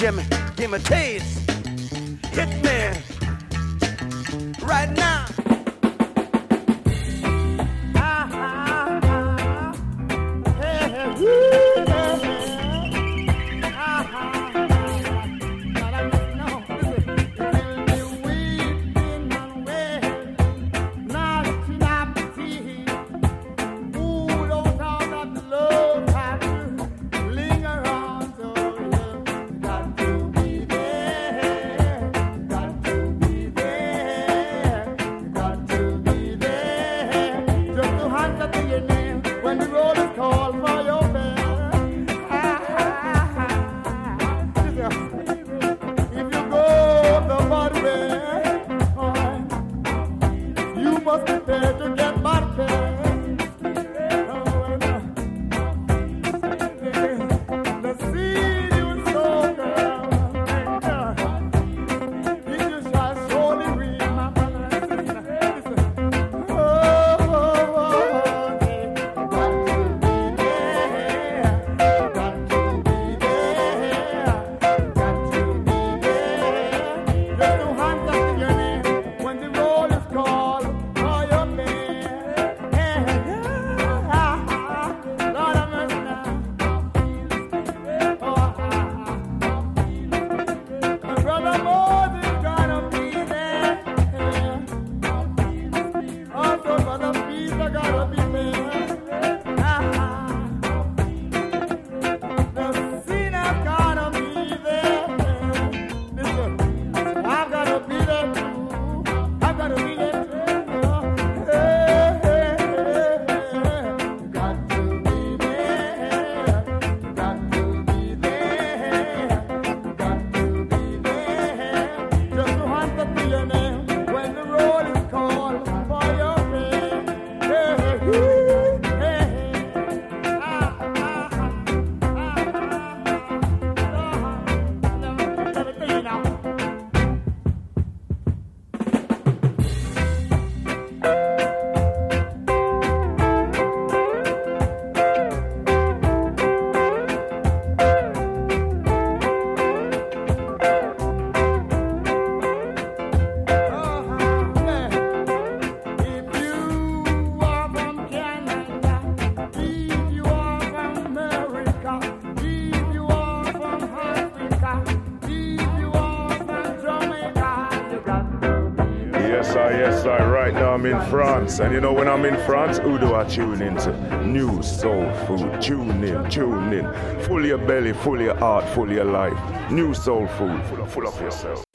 Jimmy, give me a taste. I'm in France. And you know, when I'm in France, who do I tune into? New soul food. Tune in, tune in. Full your belly, full your heart, full your life. New soul food, full of, full of yourself.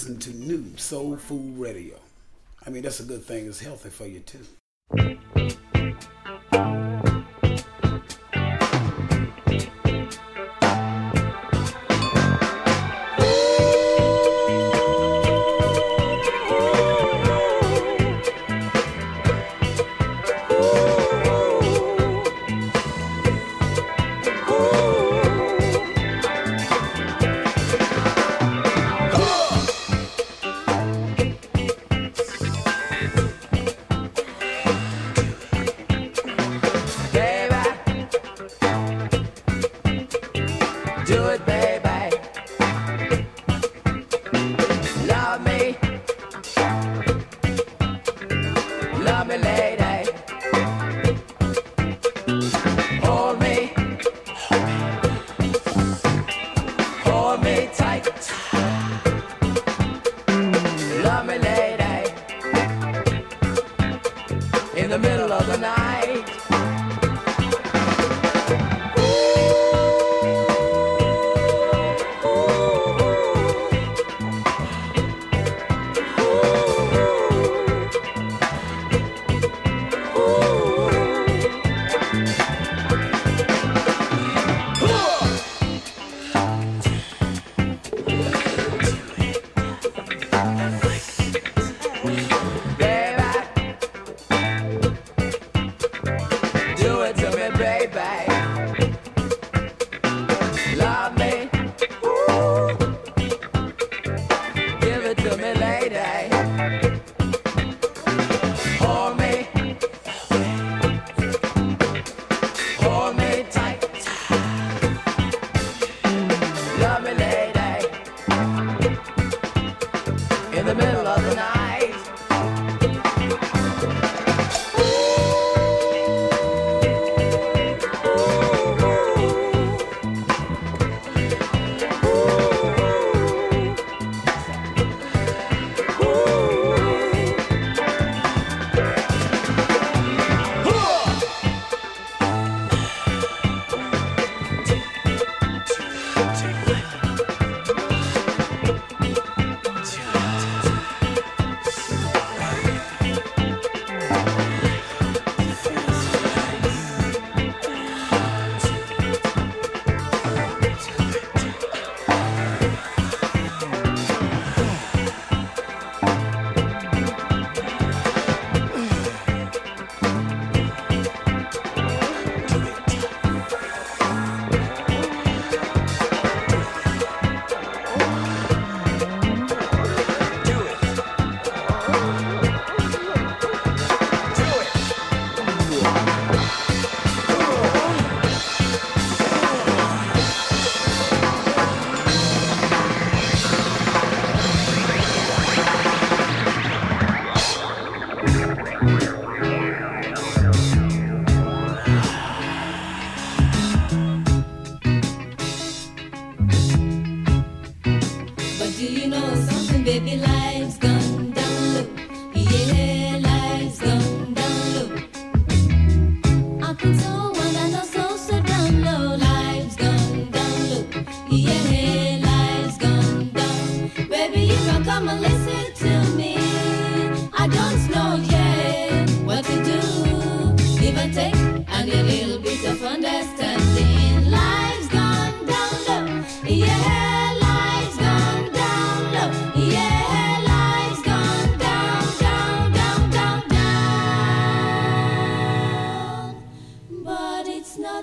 Listen to new soul Food Radio. I mean, that's a good thing. It's healthy for you too.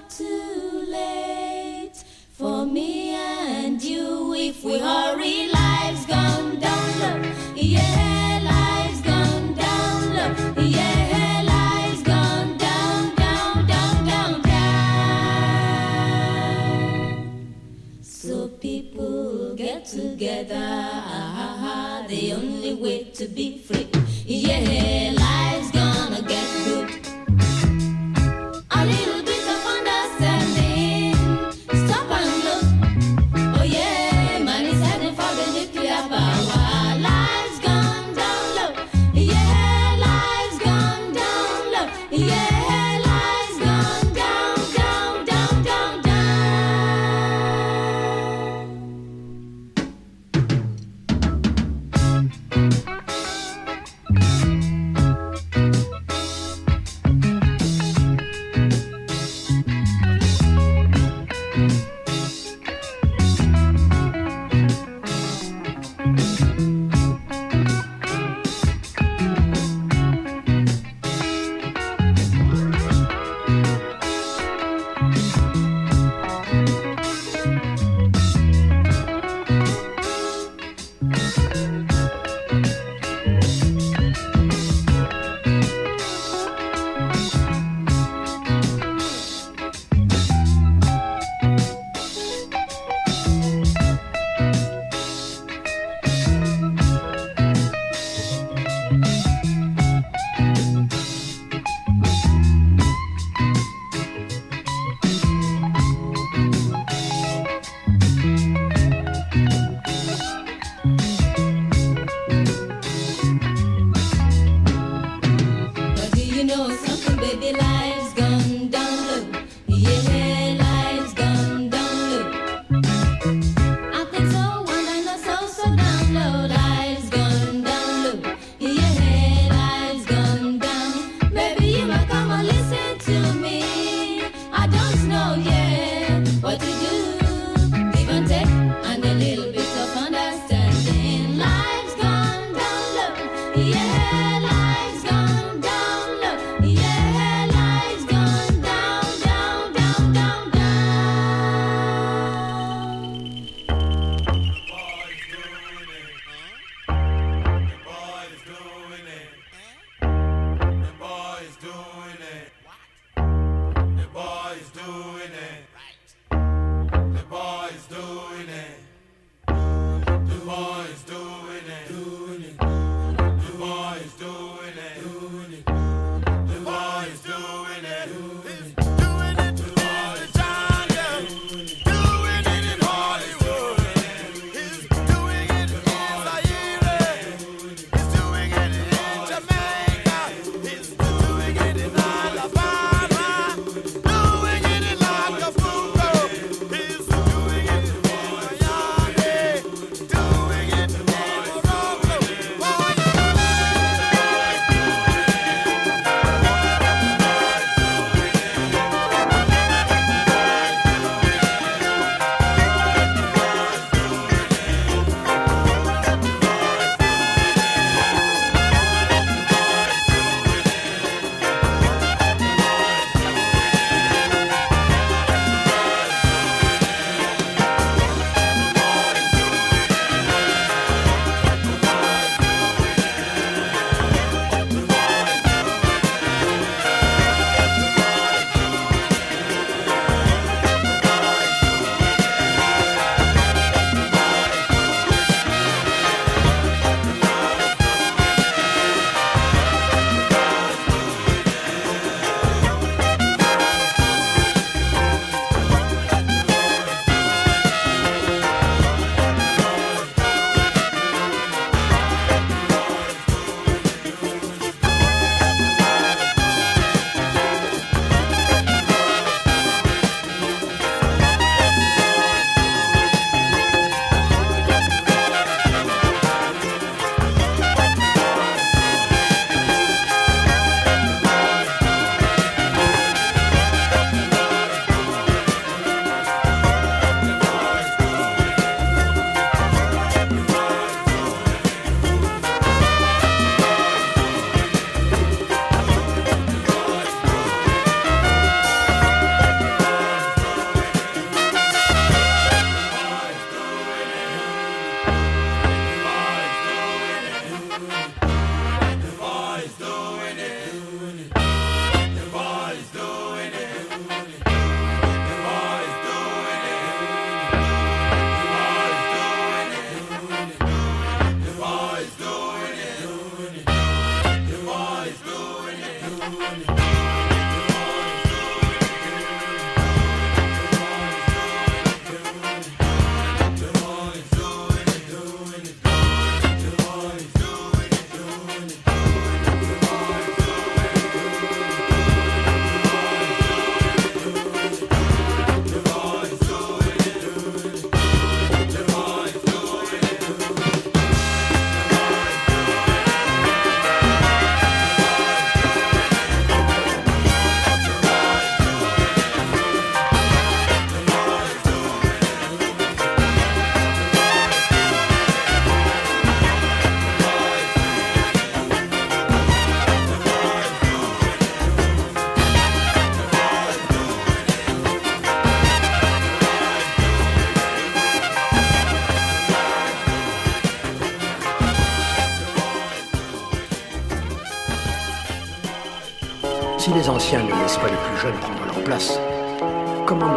too late for me and you if we hurry. Lives gone down low, yeah. Lives gone down low, yeah. Lives gone down, down, down, down, down. So people get together. Ah, ah, ah, the only way to be free. Les anciens ne laissent pas les plus jeunes prendre leur place, comment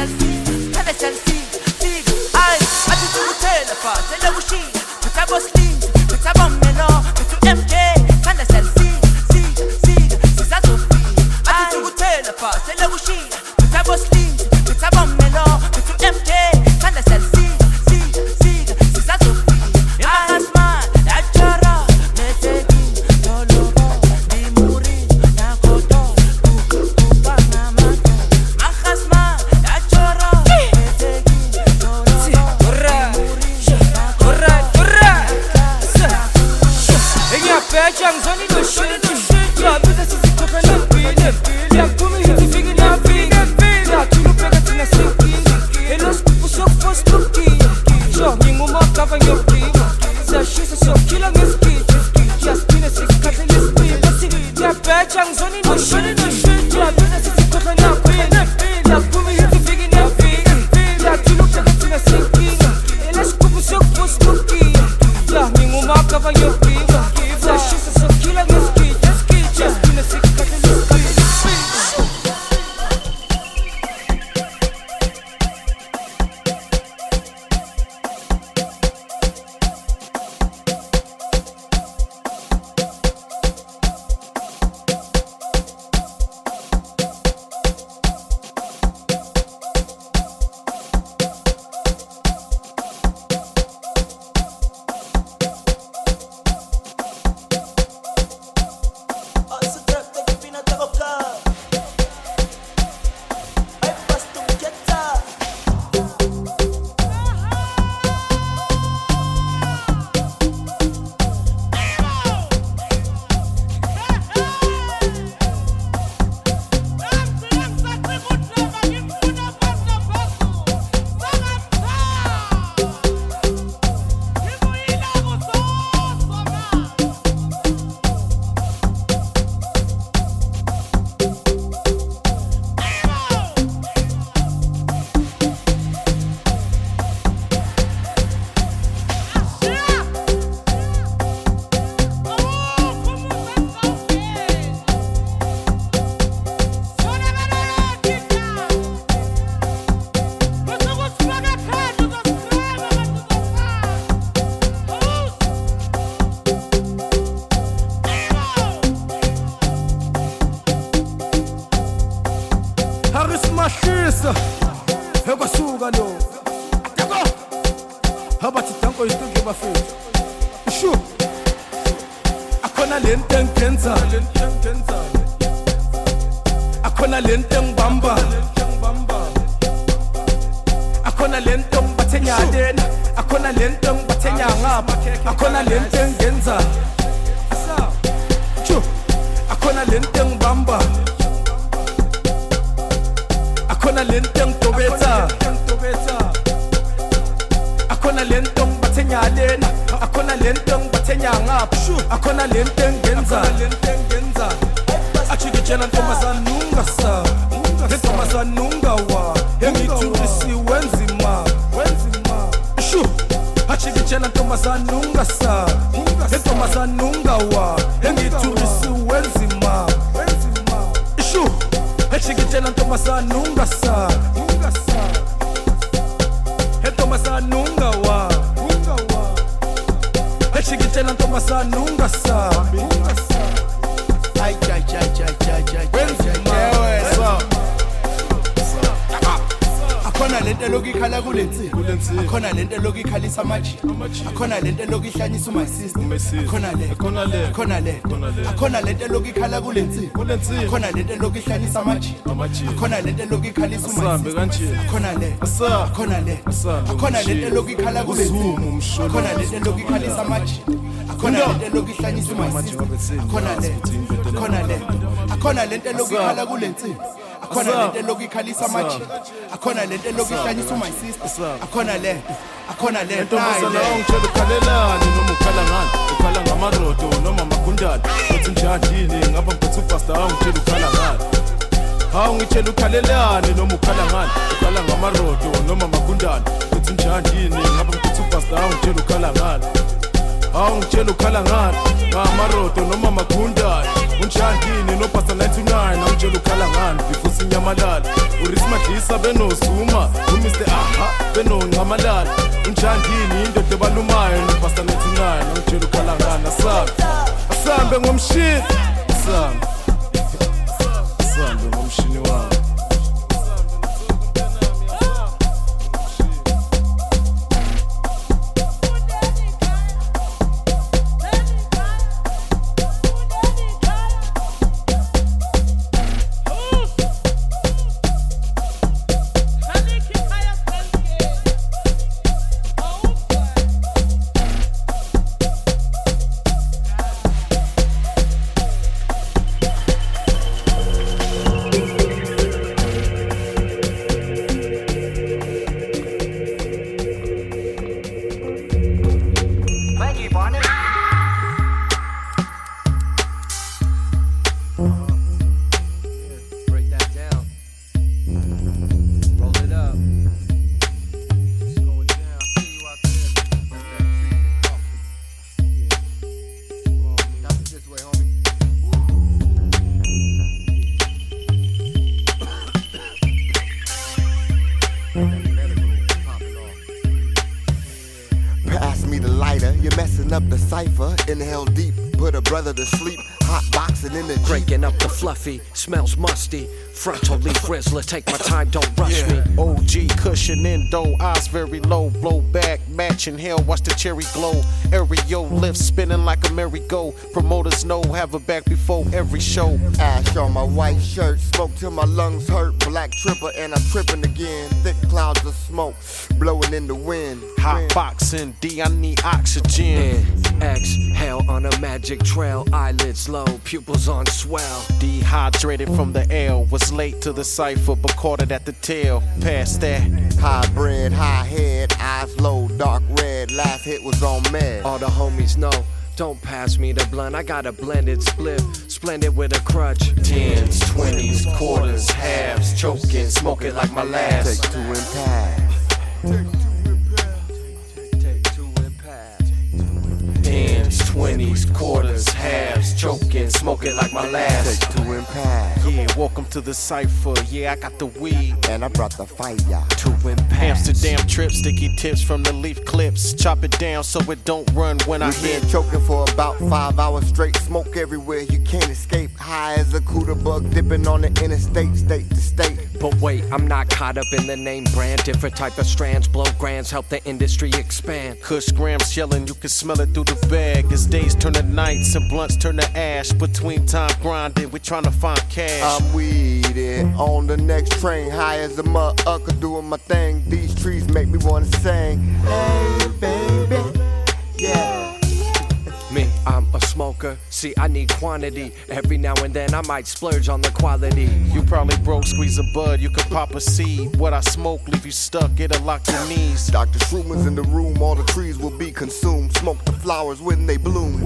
That's phela ntombazana ungasa entombazana ungawa engithulisi wenzima shu eshikitshela sa. ungasa entombazana ungawa eshikitshela ntombazana ungasa wenzima akhona lento elokhu ikhala kulensini akhona lento elokhu ikhalisa amajini akhona lento elokhu ihlanyisa umysister akhona leakhona lento elokhu ikhala kulensini akhona lento elokhu ihlanisa amajini akhona lento elokhu ikhalisa umysister leakhona lento elokhu ikhala kulensini akhona lento elokhu ikhalisa akhona lento elokhu ihlanyisa umysister le akhona lento elokhu kulensini akhona lento elokhu ikhalisa amaji akhona lento elokhu ihlanyisa my sister. Akhona le. Akhona le. Ntombazana ongitshela ukhalelani noma ukhala ngani? Ukhala ngamarodo noma amagundane uthi njani yini ngapha ngiphethe upastor ongitshela ukhala ngani? Hawu ngitshela ukhalelani noma ukhala ngani? Ukhala ngamarodo noma amagundane uthi njani yini ngapha ngiphethe upastor ongitshela ukhala ngani? Hawu ngitshela ukhala ngani? Ngamarodo noma amagundane unjandini nopasta 99 awungitshela ukhala ngani bifusa inyamalala. Urismadlisa benozuma umr. Aha benoncamalala unjandini indoda ebalumayo nopasta 99 awungitshela ukhala ngani asambe. Asambe ngomshini. Asambe. Asambe ngomshini smells musty. Frontal leaf Rizzler, take my time, don't rush me. OG cushion indo, eyes very low, blow back, matching hell, watch the cherry glow. Aerial lift spinning like a merry-go. Promoters know, have a back before every show. Ash on my white shirt, smoke till my lungs hurt. Black tripper and I'm tripping again. Thick clouds of smoke blowing in the wind. Hot boxing, D, I need oxygen. Exhale on a magic trail, eyelids low, pupils on swell. Dehydrated from the L, was late to the cipher, but caught it at the tail. Past that. High bread, high head, eyes low, dark red. Last hit was on med. All the homies know. Don't pass me the blunt, I got a blended split, splendid with a crutch. Tens, twenties, quarters, halves, choking, smoking like my last. Take two and pass. Tens, twenties, quarters, halves, choking, smoking like my last. Take two and pass. Yeah, welcome to the cipher. Yeah, I got the weed. And I brought the fire. Two and pass. Amsterdam trip, sticky tips from the leaf clips. Chop it down so it don't run when I We've hit. been choking for about five hours straight. Smoke everywhere, you can't escape. High as a cooter bug, dipping on the interstate, state to state. But wait, I'm not caught up in the name brand. Different type of strands, blow grands, help the industry expand. Kush grams yelling, you can smell it through the bag. As days turn to nights and blunts turn to ash. Between time grinding, we trying to find cash. I'm weeded on the next train, high as a motherfucker doing my thing. These trees make me wanna sing. Hey, baby, yeah. Me, I'm a smoker. See, I need quantity. Every now and then I might splurge on the quality. You probably broke, squeeze a bud, you could pop a seed. What I smoke, leave you stuck, it'll lock your knees. Dr. Schruman's in the room, all the trees will be consumed. Smoke the flowers when they bloom.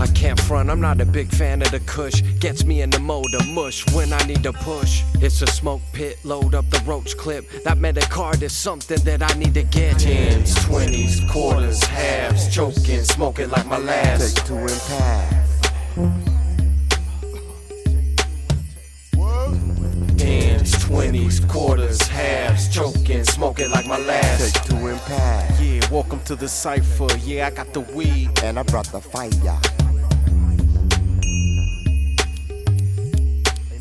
I can't front, I'm not a big fan of the kush. Gets me in the mode of mush when I need to push. It's a smoke pit, load up the roach clip. That metacard is something that I need to get. Tens, twenties, quarters, halves, choking, smoking like my last. Take two and pass. Tens, twenties, quarters, halves, choking, smoking like my last. Take two and pass. Yeah, welcome to the cipher. Yeah, I got the weed. And I brought the fire. Ain't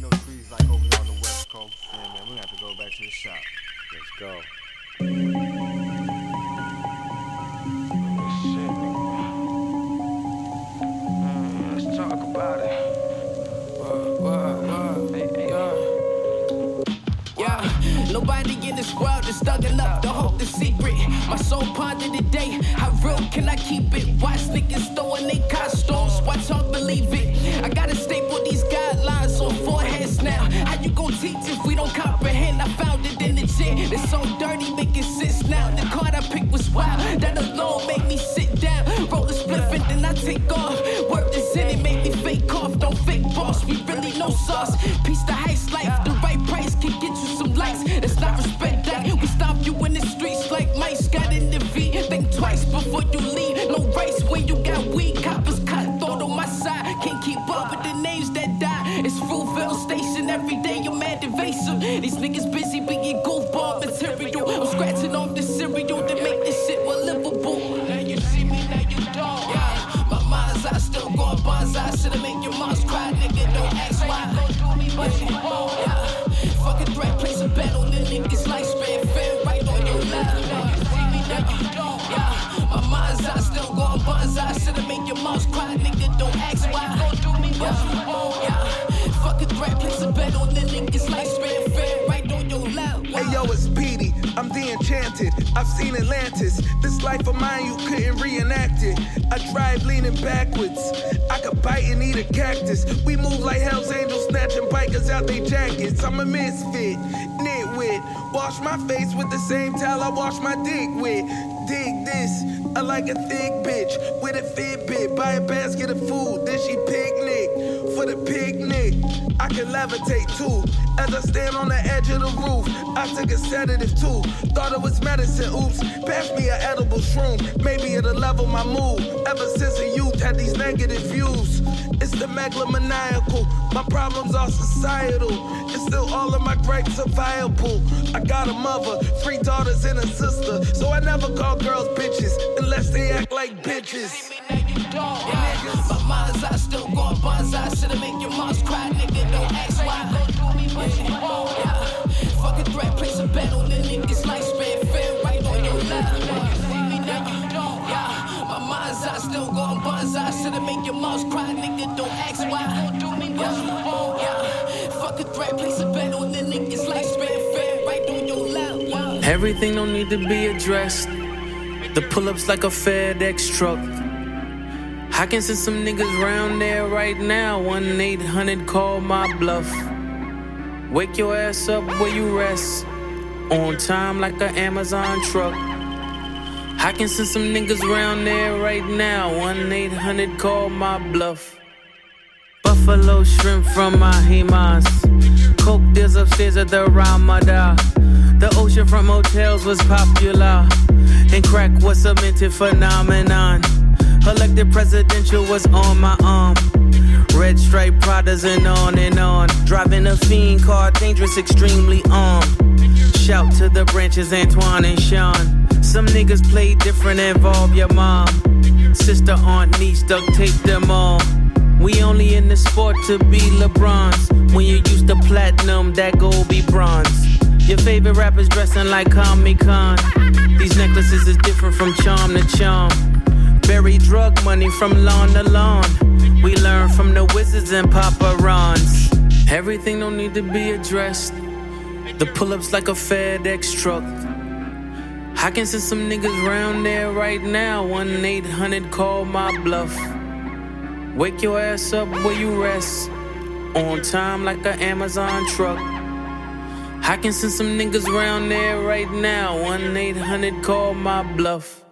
no trees like over here on the west coast. Yeah, man, we have to go back to the shop. Let's go. This world is stuck enough to hold the secret. My soul ponder today. How real can I keep it? Watch niggas throwing they costumes. Watch all believe it. I gotta staple these guidelines on foreheads now. How you gon' teach if we don't comprehend? I found it in the gym. It's so dirty, making sense now. The card I picked was wild. That alone made me sit down. Roll a spliff and then I take off. Work this in it, make me fake cough. Don't fake boss. we really no sauce. Piece the heist life, the right price can get you likes. It's not respect that. We stop you in the streets like mice. Got in the V. Think twice before you leave. No rice when you got weed. Coppers cut thought on my side. Can't keep up with the names that die. It's Fruitvale Station every day. You're mad evasive. These niggas busy being goofball material. I'm scratching off the cereal to make this shit more livable. Now you see me, now you don't. Yeah, my mind's eye still going bonsai. Should've make your moms cry, nigga. Don't ask why. Yeah, yeah. The niggas' lifespan. Fair right on your left. Me. Yeah, my mind's eye still going bonsai. Should've make your moms cry, nigga. Don't ask why. Yeah, yeah. Fuck a threat, place a bet on the niggas' lifespan. Fair right on your left. Hey yo, it's Petey. I'm the enchanted. I've seen Atlantis. This life of mine, you couldn't reenact it. I drive leaning backwards. I could bite and eat a cactus. We move like Hell's Angels, snatching bikers out their jackets. I'm a misfit, nitwit. Wash my face with the same towel I wash my dick with. Dig this. I like a thick bitch with a Fitbit. Buy a basket of food, then she picnic. For the picnic, I can levitate too. As I stand on the edge of the roof, I took a sedative too. Thought it was medicine, oops. Pass me an edible shroom, maybe it'll level my mood. Ever since a youth had these negative views. It's the megalomaniacal, my problems are societal. And still all of my gripes are viable. I got a mother, three daughters, and a sister. So I never call girls bitches unless they act like bitches. Yeah, my mind's eye still going bonsai. Should've make your moms cry, nigga. Don't ask why. Yeah, fuck a threat, place a bet on the niggas' lifespan. Fair right on your left. My eye still bonsai. Should've make your cry, nigga. Don't ask why. Yeah, yeah, fuck a threat, place a bet on the niggas'. Fair right on your left. Everything don't need to be addressed. The pull ups like a FedEx truck. I can send some niggas round there right now. 1 800 call my bluff. Wake your ass up where you rest. On time like an Amazon truck. I can send some niggas round there right now. 1 800 call my bluff. Buffalo shrimp from my Himas. Coke deals upstairs at the Ramada. The oceanfront motels was popular. And crack was a minted phenomenon. Elected presidential was on my arm. Red stripe Pradas and on and on. Driving a fiend car, dangerous, extremely armed. Shout to the branches, Antoine and Sean. Some niggas play different, involve your mom. Sister, aunt, niece, duct tape them all. We only in the sport to be LeBron's. When you use the platinum, that gold be bronze. Your favorite rappers dressing like Comic Con. These necklaces is different from charm to charm. Bury drug money from lawn to lawn. We learn from the wizards and paparons. Everything don't need to be addressed. The pull ups like a FedEx truck. I can send some niggas round there right now. 1 800 call my bluff. Wake your ass up where you rest. On time like an Amazon truck. I can send some niggas round there right now. 1 800 call my bluff.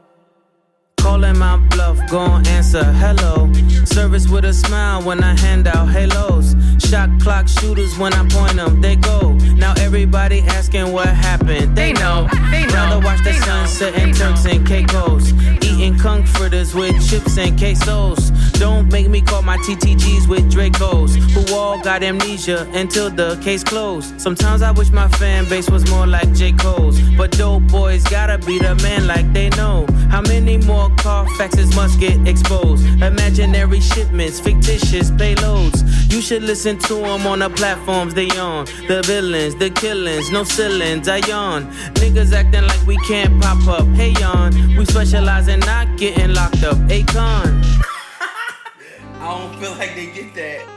Calling my bluff, gon' answer hello. Service with a smile when I hand out halos. Shot clock shooters when I point them, they go. Now everybody asking what happened. They know, they know. Rather watch the sunset and Turks and Caicos. Eating comforters with chips and quesos. Don't make me call my TTGs with Dracos, who all got amnesia until the case closed. Sometimes I wish my fan base was more like J. Cole's, but dope boys gotta be the man like they know. How many more Carfaxes must get exposed? Imaginary shipments, fictitious payloads. You should listen to them on the platforms they on. The villains, the killings, no ceilings, I yawn. Niggas acting like we can't pop up. Hey, yawn. We specialize in not getting locked up. Akon. I don't feel like they get that.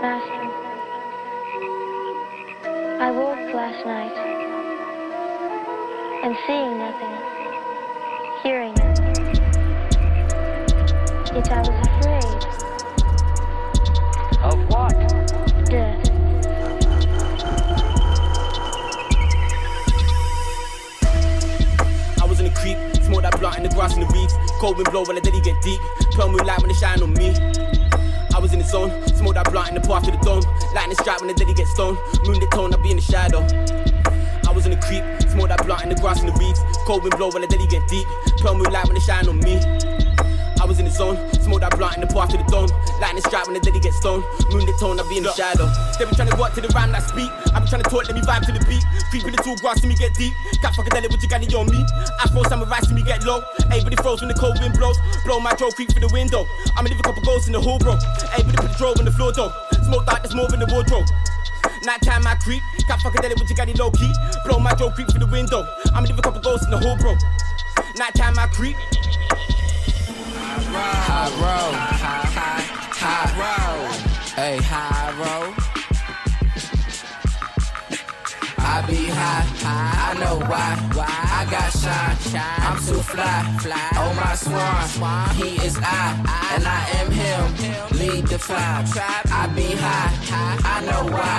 Master, I woke last night and seeing nothing, hearing nothing. Yet I was afraid. Of what? Death. I was in a creep, smoked that blunt in the grass in the reeds. Cold wind blow when the daddy get deep. Pearl moonlight when they shine on me. I was in the zone, smoke that blunt in the path to the dome. Lightning strike when the daddy get stoned. Moonlit tone, I be in the shadow. I was in the creep, smoke that blunt in the grass in the reeds. Cold wind blow when the daddy get deep. Pearl moonlight when they shine on me. I was in the zone, smoke that blunt in the path to the dome. Lightning strike when the daddy get stoned. Moonlit tone, I be in the shadow. They be trying to walk to the rhyme that speak. I be trying to talk, let me vibe to the beat. Creep in the tall grass, see me get deep. Cat fucking with you got on me. Afro samurai, see me get low. Everybody froze when the cold wind blows. Blow my jaw, creep through the window. I'ma leave a couple ghosts in the hall, bro. Everybody put the drove on the floor, though. Smoke dark, there's more in the wardrobe. Nighttime I creep, cat fucking with you got it low key. Blow my jaw, creep through the window. I'ma leave a couple ghosts in the hall, bro. Nighttime I creep. High road, high, high, high road. Hey, high road. I be high, I know why. I got shine. I'm too fly, fly. Oh my swan, he is I, and I am him. Lead the tribe, I be high, I know why.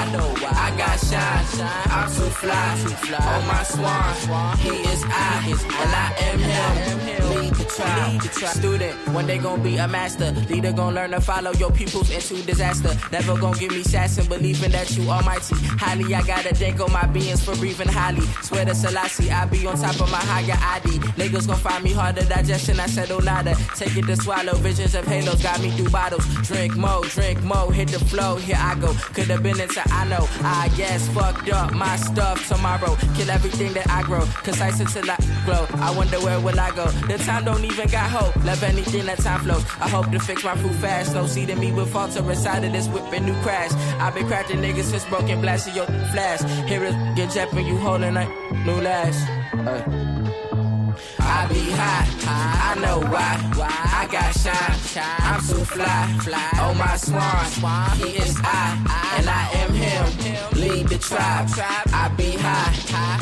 I got shine, I'm too fly, Oh my swan, he is I, and I am him. Lead the tribe, student. One day gon' be a master. Leader gon' learn to follow your pupils into disaster. Never gon' give me sass and believing that you almighty. Highly, I gotta thank all my for breathing highly. Swear to Selassie, I be on top of my higher ID. Niggas gon' find me harder digestion. I said, oh nada. Take it to swallow. Visions of halos got me through bottles. Drink more, drink more, hit the flow. Here I go. Could have been into I know. I guess fucked up my stuff tomorrow. Kill everything that I grow. Concise until I glow. I wonder where will I go. The time don't even got hope. Love anything that time flows. I hope to fix my food fast. No seeding me with falter inside of this whipping new crash. I've been cracking niggas since broken blasting your flash. Here is get when you holding a new lash. I be high, I know why. I got shine, I'm too fly. Oh my swan, he is I, and I am him. Lead the tribe, I be high,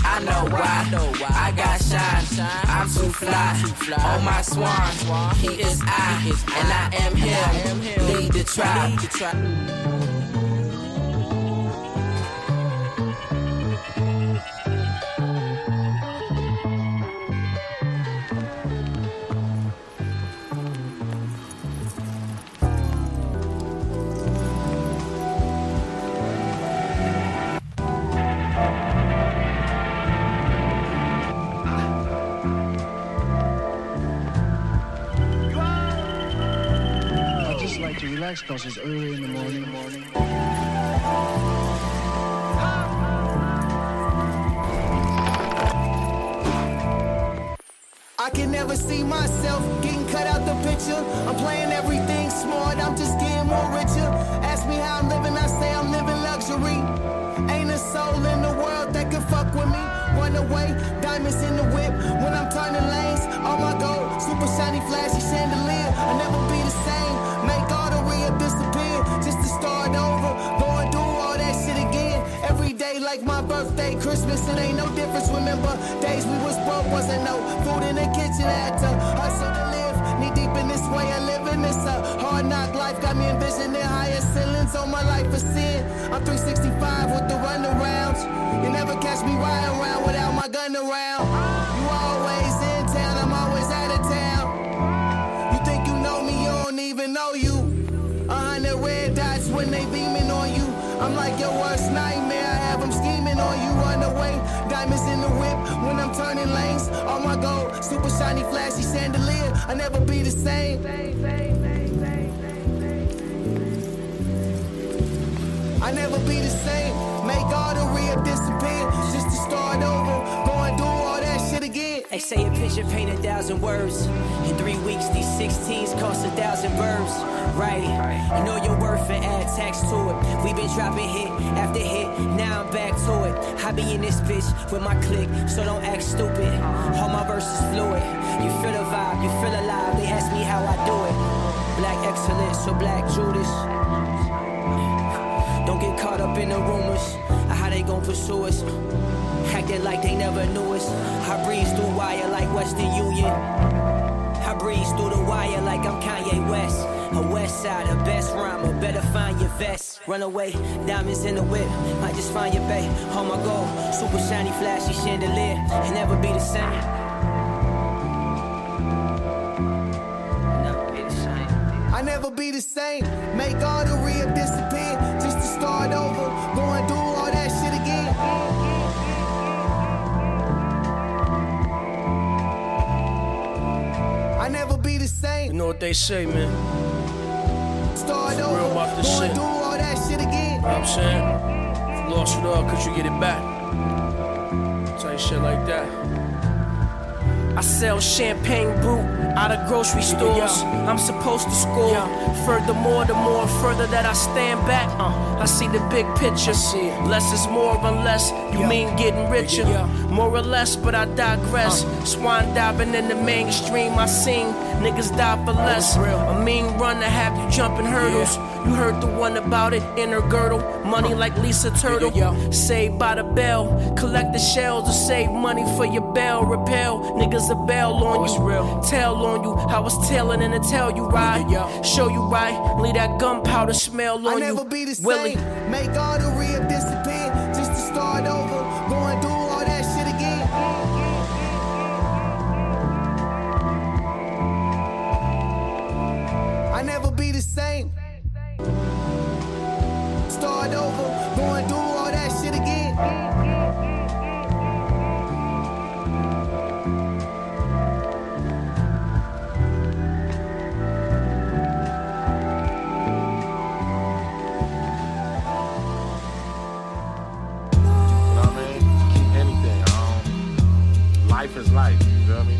I know why. I got shine, I'm too fly. Oh my swan, he is I, and I am him. Lead the tribe. Relax because early in the morning. morning. I can never see myself getting cut out the picture. I'm playing everything smart, I'm just getting more richer. Ask me how I'm living, I say I'm living luxury. Ain't a soul in the world that can fuck with me. Run away, diamonds in the whip. When I'm turning lanes, all my gold, super shiny, flashy chandelier. I'll never be the same. Start over. Go and do all that shit again. Every day like my birthday, Christmas, it ain't no difference. Remember days we was broke, wasn't no food in the kitchen. I had to hustle to live. Knee deep in this way of living. It's a hard knock life. Got me envisioning higher ceilings on my life of sin. I'm 365 with the runarounds. You never catch me riding around without my gun around. You always in town, I'm always out of town. You think you know me, you don't even know you. I'm like your worst nightmare. I have them scheming on you. Run away, diamonds in the whip when I'm turning lanes. All my gold, super shiny, flashy chandelier. I never be the same. I never be the same. Make all the real disappear just to start over. They say a picture paint a thousand words. In three weeks, these 16s cost a thousand verbs. Right, you know your worth and add tax to it. We been dropping hit after hit, now I'm back to it. I be in this bitch with my click, so don't act stupid. All my verses fluid. You feel the vibe, you feel alive. They ask me how I do it. Black excellence, so black Judas. Don't get caught up in the rumors how they gon' pursue us. Acting like they never knew us. I breeze through wire like Western Union. I breeze through the wire like I'm Kanye West. A west side, a best rhymer, better find your vest. Run away, diamonds in the whip, might just find your bay. On my god, super shiny, flashy chandelier, and never be the same. I never be the same. Make all the real disappear start over. Go and do all that shit again. I never be the same. You know what they say, man. Start over. real about this Go shit. and do all that shit again. You know what I'm saying? If you lost it all, could you get it back? Type shit like that. I sell champagne brute out of grocery stores. I'm supposed to score. Furthermore, the more further that I stand back, uh, I see the big picture. Less is more unless you mean getting richer. Yeah. More or less, but I digress. Swan diving in the mainstream, I sing. Niggas die for less. A mean run to have you jumping hurdles. You heard the one about it, inner girdle. Money like Lisa Turtle. Saved by the bell. Collect the shells to save money for your bell. Repel. Niggas a bell on oh, you. Tell on you. I was tailing and to tell you right. Show you right. Leave that gunpowder smell on I you. never be the Willie. same. Make all the real life. You feel me?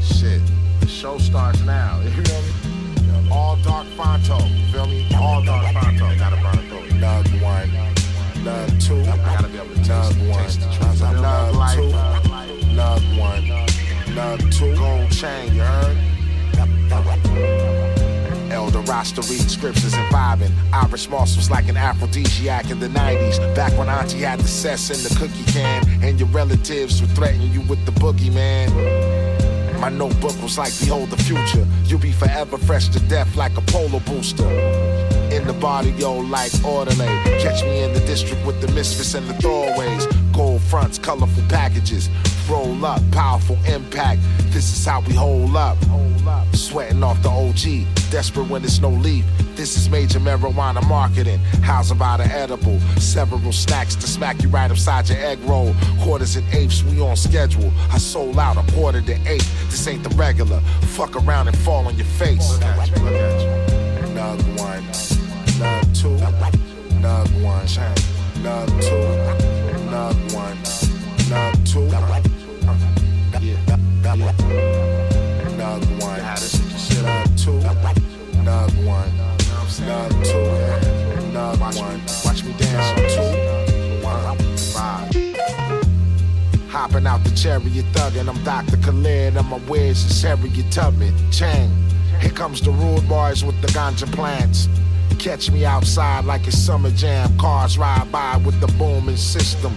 Shit. The show starts now. You feel me? All dark Fonto. You feel me? All dark Fonto. Gotta burn through. Nug one, nug two, I gotta be able to taste, nug one, taste the truth. nug life. two, nug one, nug two. Gold chain, you heard? Roster read scriptures and vibing. Irish moss was like an aphrodisiac in the 90s. Back when Auntie had the cess in the cookie can, and your relatives would threaten you with the boogeyman. My notebook was like, behold the future. You'll be forever fresh to death like a polo booster. In the body, yo, like orderly. Catch me in the district with the misfits and the throwaways. Gold fronts, colorful packages. Roll up, powerful impact. This is how we hold up. Sweating off the OG, desperate when there's no leaf. This is major marijuana marketing. How's about an edible? Several snacks to smack you right upside your egg roll. Quarters and eighths, we on schedule. I sold out a quarter to eight. This ain't the regular. Fuck around and fall on your face. Look one, nug two, nug one, nug two, nug one, nug two. Nug one, nug two, nug one, nug two, nug one. Watch me dance. Two, one, five. Hopping out the chariot thuggin', I'm Dr. Khaled, and my wiz is Harriet Tubman. Chang, here comes the rude boys with the ganja plants. Catch me outside like it's summer jam. Cars ride by with the booming system.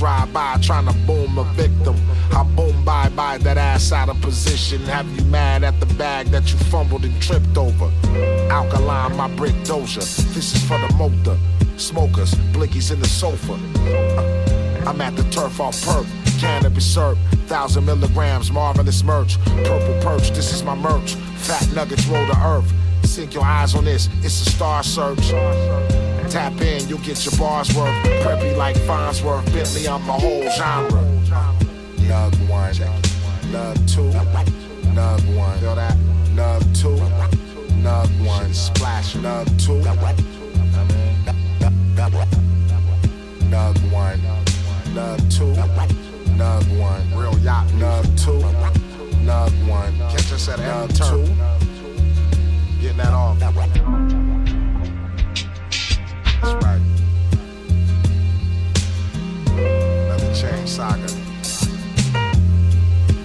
Ride by trying to boom a victim. I boom bye bye that ass out of position. Have you mad at the bag that you fumbled and tripped over? Alkaline, my brick doja. This is for the motor. Smokers, blickies in the sofa. Uh, I'm at the turf off perk. Cannabis syrup, thousand milligrams, marvelous merch. Purple perch, this is my merch. Fat nuggets roll to earth. Sink your eyes on this, it's a star search. Tap in, you'll get your bars worth. Preppy like Farnsworth, Bentley, I'm the whole genre. Nug one, nug two, nug one. Feel that? Nug two, nug one. Splash. Nug two, nug one, nug two, nug one. Real yacht. Nug two, nug one. Catch us at turn. two. Getting that off. That's right. Another chain saga.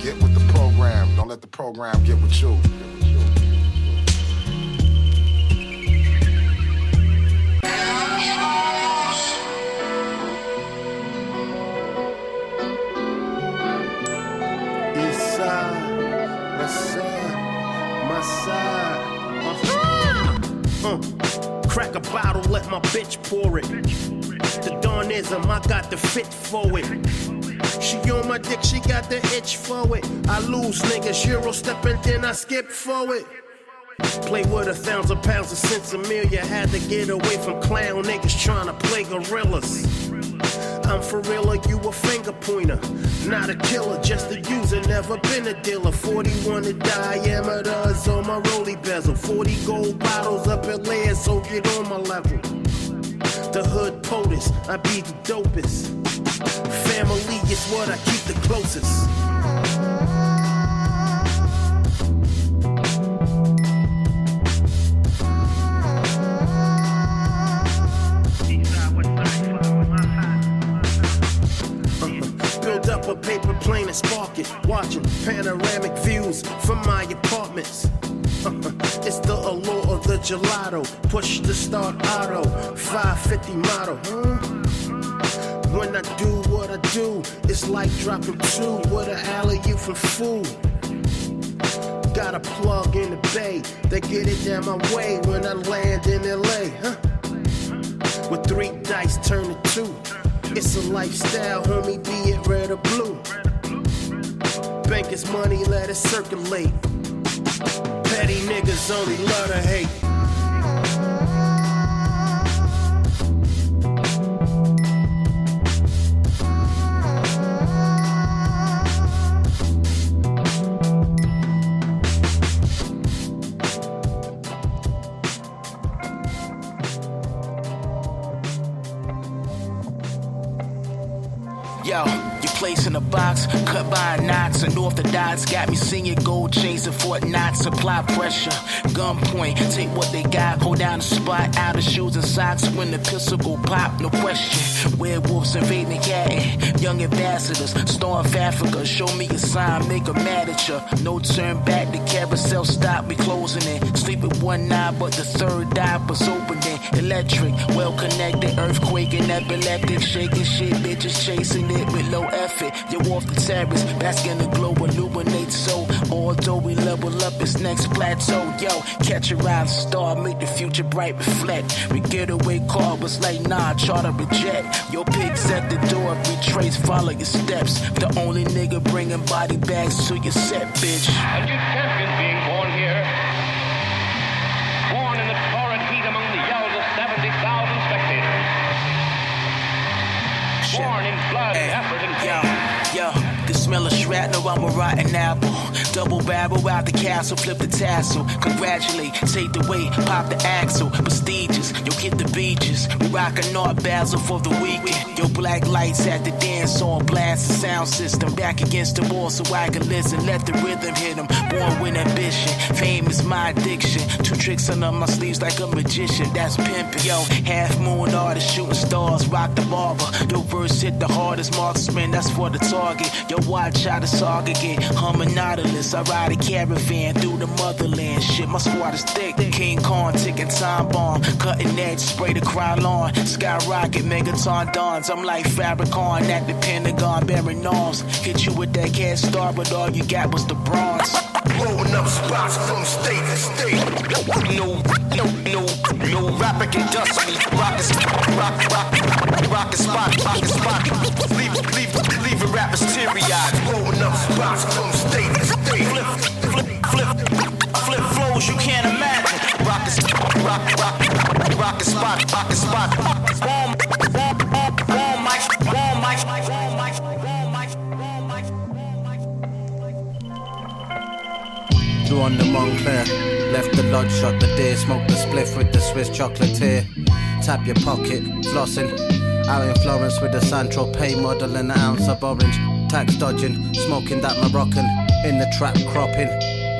Get with the program. Don't let the program get with you. Side, west side, my side. Uh, crack a bottle, let my bitch pour it. The Danism, I got the fit for it. She on my dick, she got the itch for it. I lose niggas, Euro step and then I skip for it. Play with a thousand pounds of sensimilla. Had to get away from clown niggas trying to play gorillas. I'm for real, like you a finger pointer. Not a killer, just a user, never been a dealer. 41 in diameters on my rolly bezel. 40 gold bottles up in layers, so get on my level. The hood POTUS, I be the dopest. Family is what I keep the closest. A paper plane and spark it. Watching panoramic views from my apartments. it's the allure of the gelato. Push the start auto. 550 model. When I do what I do, it's like dropping two with an alley you from fool. Got a plug in the bay They get it down my way when I land in LA. Huh? With three dice turn to two. It's a lifestyle, homie, be it red or blue. Bank is money, let it circulate. Petty niggas only love to hate. Place in a box, cut by knots, and off the dots. Got me singing gold chains and Fort Knox. Supply pressure, gunpoint. Take what they got, hold down the spot. Out of shoes and socks when the pistol go pop, no question. Werewolves invading Canton, young ambassadors. Storm Africa, show me a sign, make a mad at ya. No turn back, the carousel stop, we closing it. Sleep with one eye, but the third eye was opening. Electric, well connected, earthquake and epileptic, shaking shit, bitches chasing it with low effort. You're off the terrace, bask in the glow, illuminate so. Although we level up, it's next plateau. Yo, catch a rising star, make the future bright reflect. We get away car was like nah, charter reject. Your pigs at the door, retrace, follow your steps. The only nigga bringing body bags to your set, bitch. And pain. Yo, the smell of shrapnel, I'm a rotten apple. Double barrel out the castle, flip the tassel. Congratulate, take the weight, pop the axle. Prestigious, yo, hit the beaches. We rockin' North Basel for the weekend. Yo, black lights at the dance on, blast the sound system. Back against the wall so I can listen. Let the rhythm hit hit 'em. Born with ambition, fame is my addiction. Two tricks under my sleeves like a magician, that's pimpin'. Yo, half moon artist, shooting stars, rock the barber. Yo, verse hit the hardest marksman, that's for the target. Yo, watch how the saga get nautilus. I ride a caravan through the motherland. Shit, my squad is thick. King Kong, ticking time bomb. Cutting edge, spray the crowd on. Skyrocket, megaton dawns. I'm like Farrakhan at the Pentagon, bearing arms. Hit you with that cash star, but all you got was the bronze. Blowing up spots from state to state. No, no, no, no rapper can dust me. Rock is rock, rock, rock is spot, rock is spot. Leave, leave, leaving rappers teary eyed. Spots from state to state. Flip, flip, flip, flip flows you can't imagine. Rock is rock, rock, rock is spot, rock is spot. Warm, warm, warm, warm mic, warm mic, warm the Montclair. Left the lodge, shot the deer. Smoked the spliff with the Swiss chocolatier. Tap your pocket, flossing. Out in Florence with the San Tropez model and an ounce of orange. Tax dodging, smoking that Moroccan. In the trap cropping.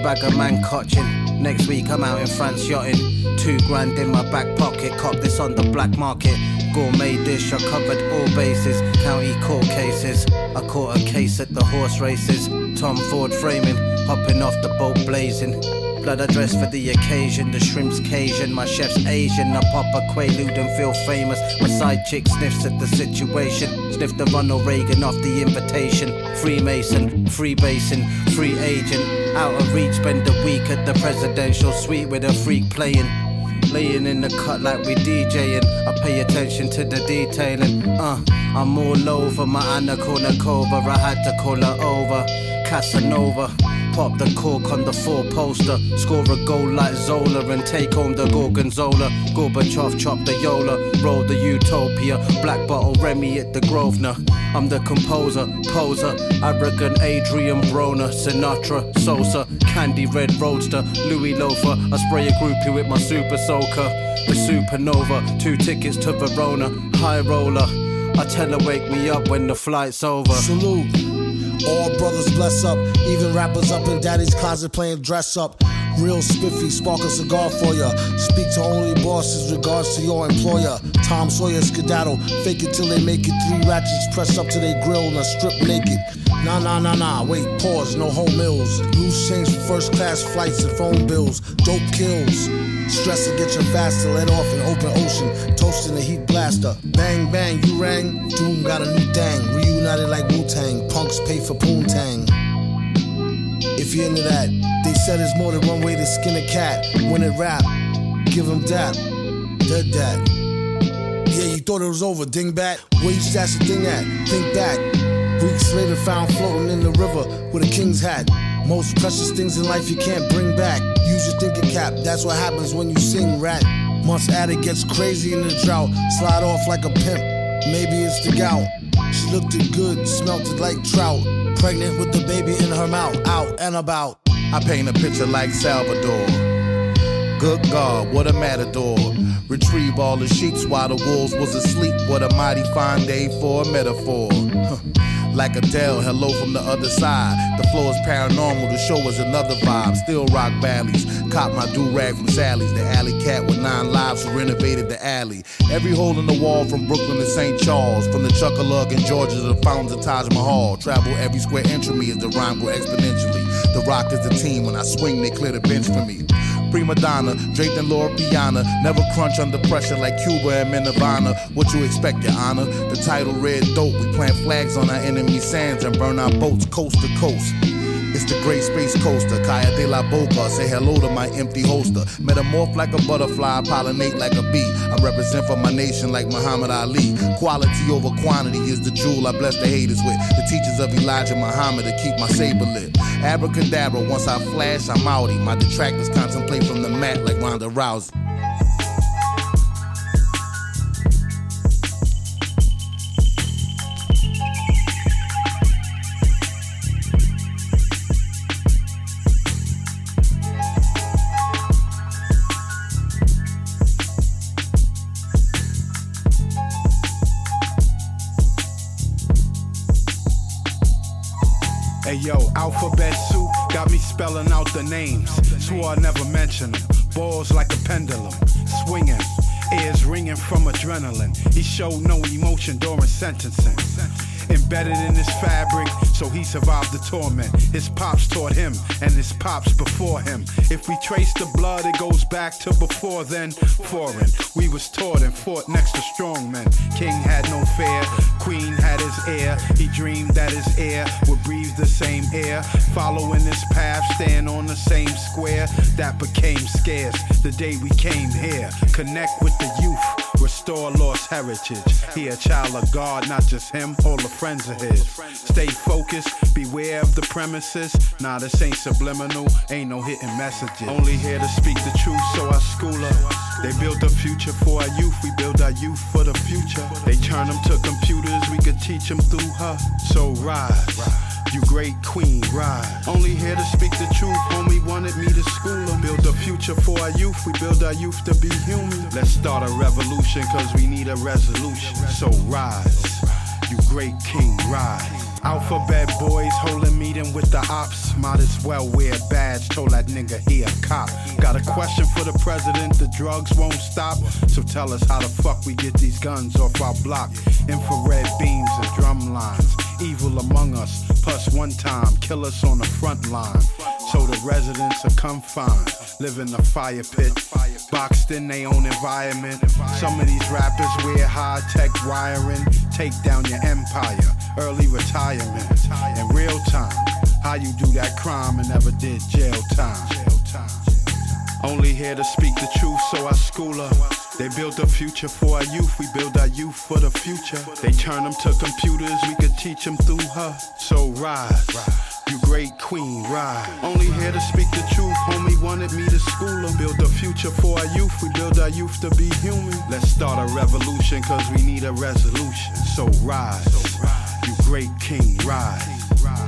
Bag of man cotching. Next week I'm out in France yachting. Two grand in my back pocket. Cop this on the black market. Gourmet dish, I covered all bases. County court cases. I caught a case at the horse races. Tom Ford framing, hopping off the boat blazing. Blood I dress for the occasion, the shrimp's Cajun, my chef's Asian. I pop a quaalude and feel famous. My side chick sniffs at the situation. Sniff the Ronald Reagan off the invitation. Freemason, free basin, free agent. Out of reach, spend a week at the presidential suite with a freak playing. Laying in the cut like we DJing. I pay attention to the detailing. Uh, I'm all over my Anna Kournikova. I had to call her over. Casanova. Pop the cork on the four poster. Score a goal like Zola and take home the Gorgonzola. Gorbachev chop the Yola. Roll the Utopia. Black bottle Remy at the Grosvenor. I'm the composer, poser. Arrogant Adrian Broner. Sinatra, Sosa. Candy Red Roadster. Louis Loafer. I spray a groupie with my super soaker. The supernova. Two tickets to Verona. High roller. I tell her wake me up when the flight's over. Salute. All brothers bless up, even rappers up in daddy's closet playing dress up. Real spiffy, spark a cigar for ya. Speak to only bosses, regards to your employer. Tom Sawyer skedaddle, fake it till they make it. Three ratchets press up to their grill and a strip naked. Nah, nah, nah, nah, wait, pause, no home meals. Loose change for first class flights and phone bills. Dope kills. Stress to get your faster, let off in open ocean. Toasting the heat blaster. Bang, bang, you rang. Doom got a new thing. Reunited like Wu Tang. Punks pay for Poontang. If you're into that, they said there's more than one way to skin a cat. When it rap, give them dap. Dead that. Yeah, you thought it was over, dingbat. Where you stash the thing at? Think back. Weeks later, found floating in the river with a king's hat. Most precious things in life you can't bring back. Use your thinking cap, that's what happens when you sing rat. Months addict gets crazy in the drought. Slide off like a pimp, maybe it's the gout. She looked it good, smelt it like trout. Pregnant with the baby in her mouth, out and about. I paint a picture like Salvador. Good God, what a matador. Retrieve all the sheets while the wolves was asleep. What a mighty fine day for a metaphor. Like Adele, hello from the other side. The flow is paranormal, the show is another vibe. Still rock valleys. Cop my do rag from Sally's. The alley cat with nine lives who renovated the alley. Every hole in the wall from Brooklyn to St. Charles. From the Chuckalug in Georgia to the fountains of Taj Mahal. Travel every square inch of me as the rhyme grow exponentially. The rock is the team. When I swing, they clear the bench for me. Prima donna, draped in Loro Piana. Never crunch under pressure like Cuba and Nirvana. What you expect, your honor? The title Red Dope. We plant flags on our enemy sands and burn our boats coast to coast. It's the great space coaster, Kaya de la Boca. Say hello to my empty holster. Metamorph like a butterfly, pollinate like a bee. I represent for my nation like Muhammad Ali. Quality over quantity is the jewel I bless the haters with. The teachers of Elijah Muhammad to keep my saber lit. Abracadabra, once I flash, I'm outie. My detractors contemplate from the mat like Ronda Rousey. The names. Swore I never mention them. Balls like a pendulum, swinging, ears ringing from adrenaline. He showed no emotion during sentencing. Embedded in his fabric, so he survived the torment. His pops taught him, and his pops before him. If we trace the blood, it goes back to before then. Foreign, we was taught and fought next to strong men. King had no fear, queen had his heir. He dreamed that his heir would breathe the same air. Following this path, stand on the same square. That became scarce the day we came here. Connect with the youth, restore lost heritage. He a child of God, not just him, all the friends of his. Stay focused, beware of the premises. Nah, this ain't subliminal, ain't no hitting messages. Only here to speak the truth, so I school her. They built a future for our youth, we build our youth for the future. They turn them to computers, we could teach them through her. So rise. You great queen, rise. Only here to speak the truth. Homie wanted me to school them. Build a future for our youth. We build our youth to be human. Let's start a revolution, cause we need a resolution. So rise. You great king, rise. Alphabet boys holding meeting with the ops. Might as well wear a badge. Told that nigga he a cop. Got a question for the president. The drugs won't stop. So tell us how the fuck we get these guns off our block. Infrared beams and drum lines. Evil among us. Plus one time, kill us on the front line. So the residents are confined. Live in the fire pit. Boxed in their own environment. Some of these rappers wear high tech wiring. Take down your empire. Early retirement. In real time. How you do that crime and never did jail time. Only here to speak the truth, so I school her. They built a future for our youth, we build our youth for the future. They turn them to computers, we could teach them through her. So rise, you great queen, ride. Only here to speak the truth, homie wanted me to school them. Build a future for our youth, we build our youth to be human. Let's start a revolution, cause we need a resolution. So rise, great king, rise.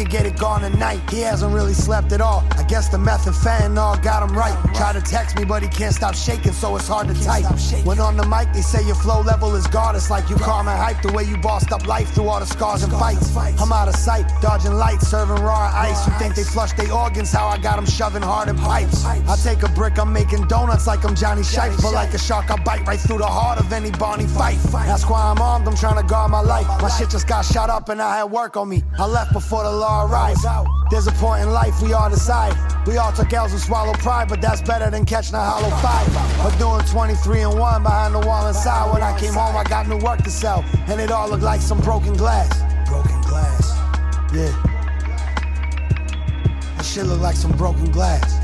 Could get it gone tonight. He hasn't really slept at all. Guess the meth and fentanyl got him right. Try to text me, but he can't stop shaking, so it's hard to type. When on the mic, they say your flow level is God. It's like you calm and hype the way you bossed up life through all the scars and fights. I'm out of sight, dodging lights, serving raw ice. You think they flush their organs? How I got them shoving hard in pipes. I take a brick, I'm making donuts like I'm Johnny Shipes. But like a shark, I bite right through the heart of any Barney Fife. That's why I'm armed, I'm trying to guard my life. My shit just got shot up and I had work on me. I left before the law arrived. There's a point in life we all decide. We all took L's and swallowed pride, but that's better than catching a hollow five. But doing 23 and 1 behind the wall inside. When I came home, I got new work to sell. And it all looked like some broken glass. Broken glass. Yeah. That shit looked like some broken glass.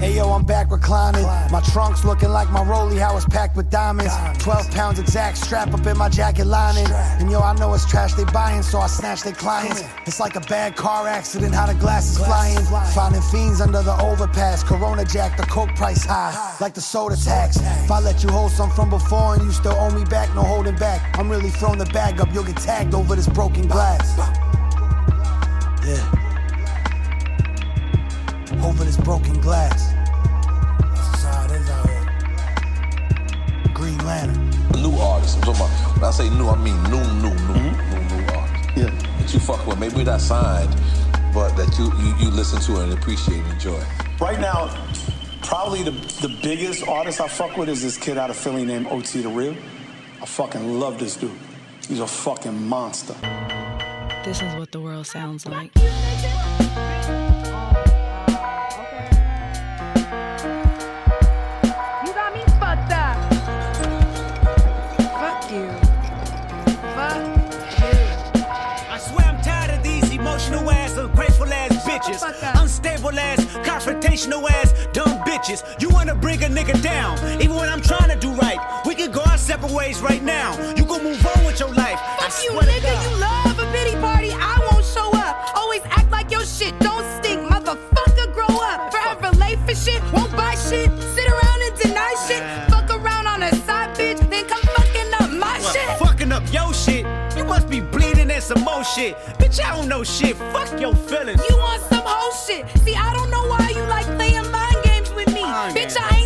Hey yo, I'm back reclining. My trunk's looking like my rollie, how it's packed with diamonds. 12 pounds exact, strap up in my jacket lining. And yo, I know it's trash they buying, so I snatch their clients. It's like a bad car accident, how the glass is flying. Finding fiends under the overpass. Corona Jack, the coke price high, like the soda tax. If I let you hold some from before and you still owe me back, no holding back. I'm really throwing the bag up, you'll get tagged over this broken glass. Yeah. Over this broken glass. That's how it is out here. Green Lantern. New artists. I'm talking about, when I say new, I mean new, new, new, new, mm-hmm. new artists. Yeah. That you fuck with. Maybe we're not signed, but that you, you, you listen to and appreciate and enjoy. Right now, probably the, the biggest artist I fuck with is this kid out of Philly named OT the Real. I fucking love this dude. He's a fucking monster. This is what the world sounds like. Unstable ass, confrontational ass, dumb bitches. You wanna bring a nigga down, even when I'm trying to do right. We can go our separate ways right now. You gon' move on with your life. I Fuck you, to nigga. You love a pity party. I won't show up. Always act like your shit don't stink. Motherfucker, grow up. Forever late for shit. Some more shit. Bitch, I don't know shit. Fuck your feelings. You want some whole shit. See, I don't know why you like playing mind games with me. Mind Bitch, games. I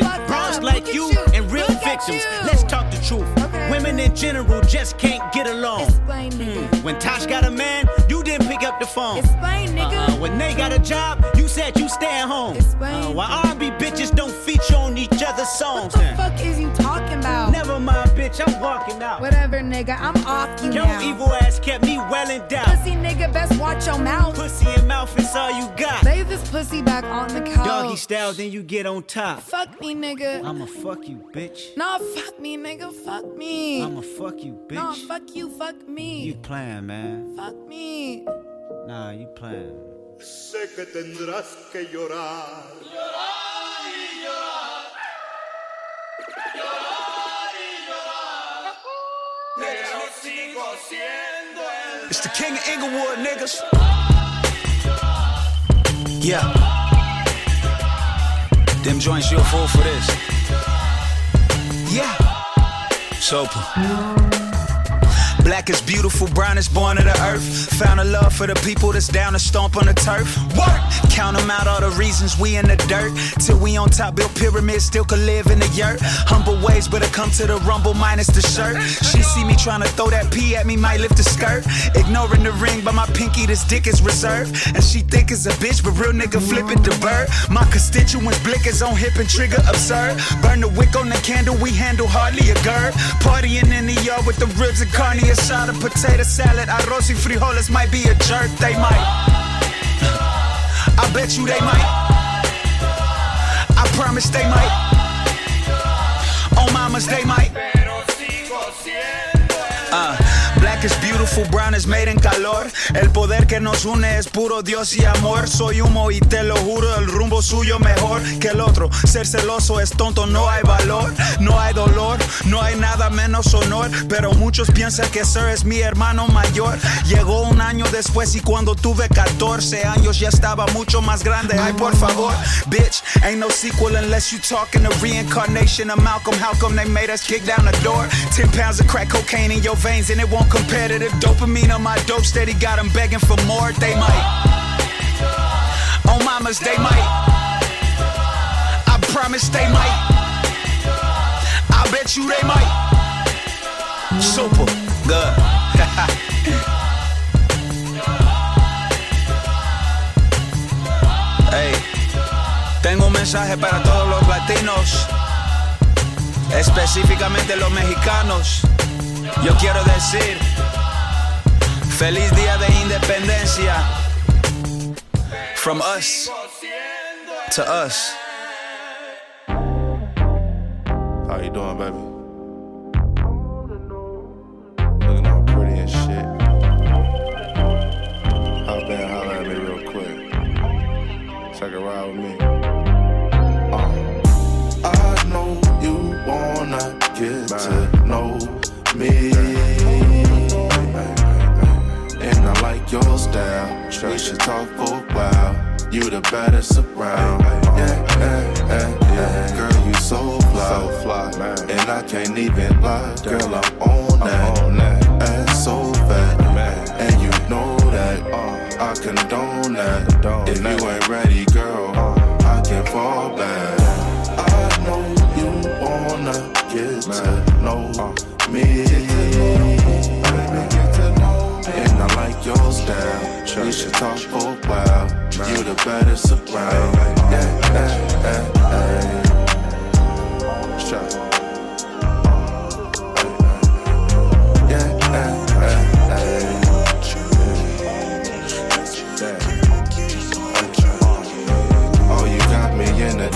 Bros like you and real victims. Let's talk the truth. Women in general just can't get along. Explain, nigga. Hmm. When Tosh got a man, you didn't pick up the phone. Explain, nigga. Uh-uh. When they got a job, you said you stay at home. Uh, why R&B bitches don't feature on each other's songs? What the fuck is you talking about? Never mind, bitch. I'm walking out. Whatever, nigga. I'm off you Your now. evil ass kept me well in doubt. Pussy nigga, best watch your mouth. Pussy and mouth is all you got. Lay this pussy back on the couch. Doggy style, then you get on top. Fuck me, nigga. I'ma fuck you, bitch. Nah, fuck me, nigga. Fuck me. I'ma fuck you, bitch. Nah, fuck you. Fuck me. You playing, man. Fuck me. Nah, you playing. Sé que tendrás que llorar. Pero sigo siendo el. It's the king of Inglewood, niggas. Yeah. Them joints, you a fool for this. Yeah. Sopa. Black is beautiful, brown is born of the earth. Found a love for the people that's down to stomp on the turf. Work! Count 'em out, all the reasons we in the dirt. Till we on top, built pyramids, still could live in the yurt. Humble ways, but I come to the rumble minus the shirt. She see me trying to throw that pee at me, might lift the skirt. Ignoring the ring, but my pinky, this dick is reserved. And she think it's a bitch, but real nigga flipping the bird. My constituents blickers on hip and trigger absurd. Burn the wick on the candle, we handle hardly a gird. Partying in the yard with the ribs and carne potato salad, arroz y frijoles might be a jerk, they might. I bet you they might. I promise they might. Oh, mamas they might. Black beautiful, brown is made in calor. El poder que nos une es puro Dios y amor. Soy humo y te lo juro, el rumbo suyo mejor que el otro. Ser celoso es tonto, no hay valor, no hay dolor, no hay nada menos honor. Pero muchos piensan que Sir es mi hermano mayor. Llegó un año después y cuando tuve 14 años ya estaba mucho más grande. Ay, por favor, bitch, ain't no sequel unless you talking the reincarnation of Malcolm. How come they made us kick down the door? 10 pounds of crack cocaine in your veins and it won't compare the dopamine on my dope steady. Got 'em begging for more, they might. On mamas, they might. I promise they might. I bet you they might. Super good. Hey, tengo un mensaje para todos los latinos, específicamente los mexicanos. Yo quiero decir, feliz día de independencia. From us to us. How you doing, baby? Looking all pretty and shit. Hop in, holler at me real quick. Take a ride with me. Uh. I know you wanna get to me. And I like your style. We should talk for a while. You the baddest around. Yeah, yeah, yeah, yeah. Girl, you so fly. And I can't even lie. Girl, I'm on that. Ass so fat. And you know that. I condone that. If you ain't ready, girl, I can fall back. I know you wanna get to know me. I like. We should talk for a while. You the baddest around. Yeah, yeah, yeah, yeah.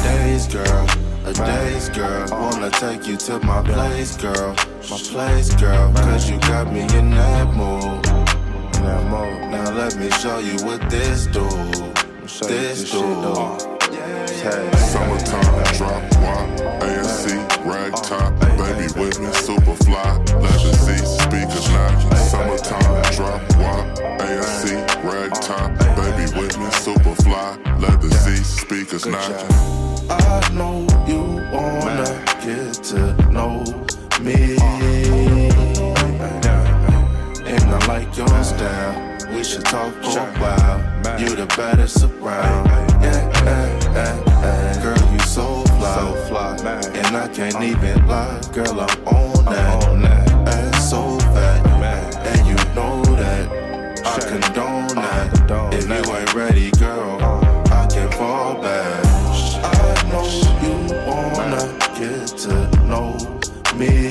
Daze, girl. A daze, girl. Wanna take you to my place, girl. My place, girl. Cause you got me in me show you what this do. This do. Summertime, drop wop, ANC, rag top, baby with me, super fly, leather seats, speakers now. Summertime, drop wop, ANC, rag top, baby with me, super fly, leather seats, speakers now. I know you wanna get to know me. And I like your style. We should talk for a while. You the baddest around. Yeah, yeah, yeah. Girl, you so fly. Fly, and I can't even lie. Girl, I'm on that. Ass so fat. And you know that. I condone that. If you ain't ready, girl, I can fall back. I know you wanna get to know me.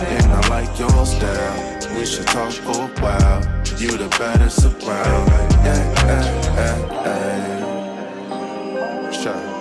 And I like your style. We should talk for a while. You the baddest around. Yeah, yeah, yeah, yeah. Shut.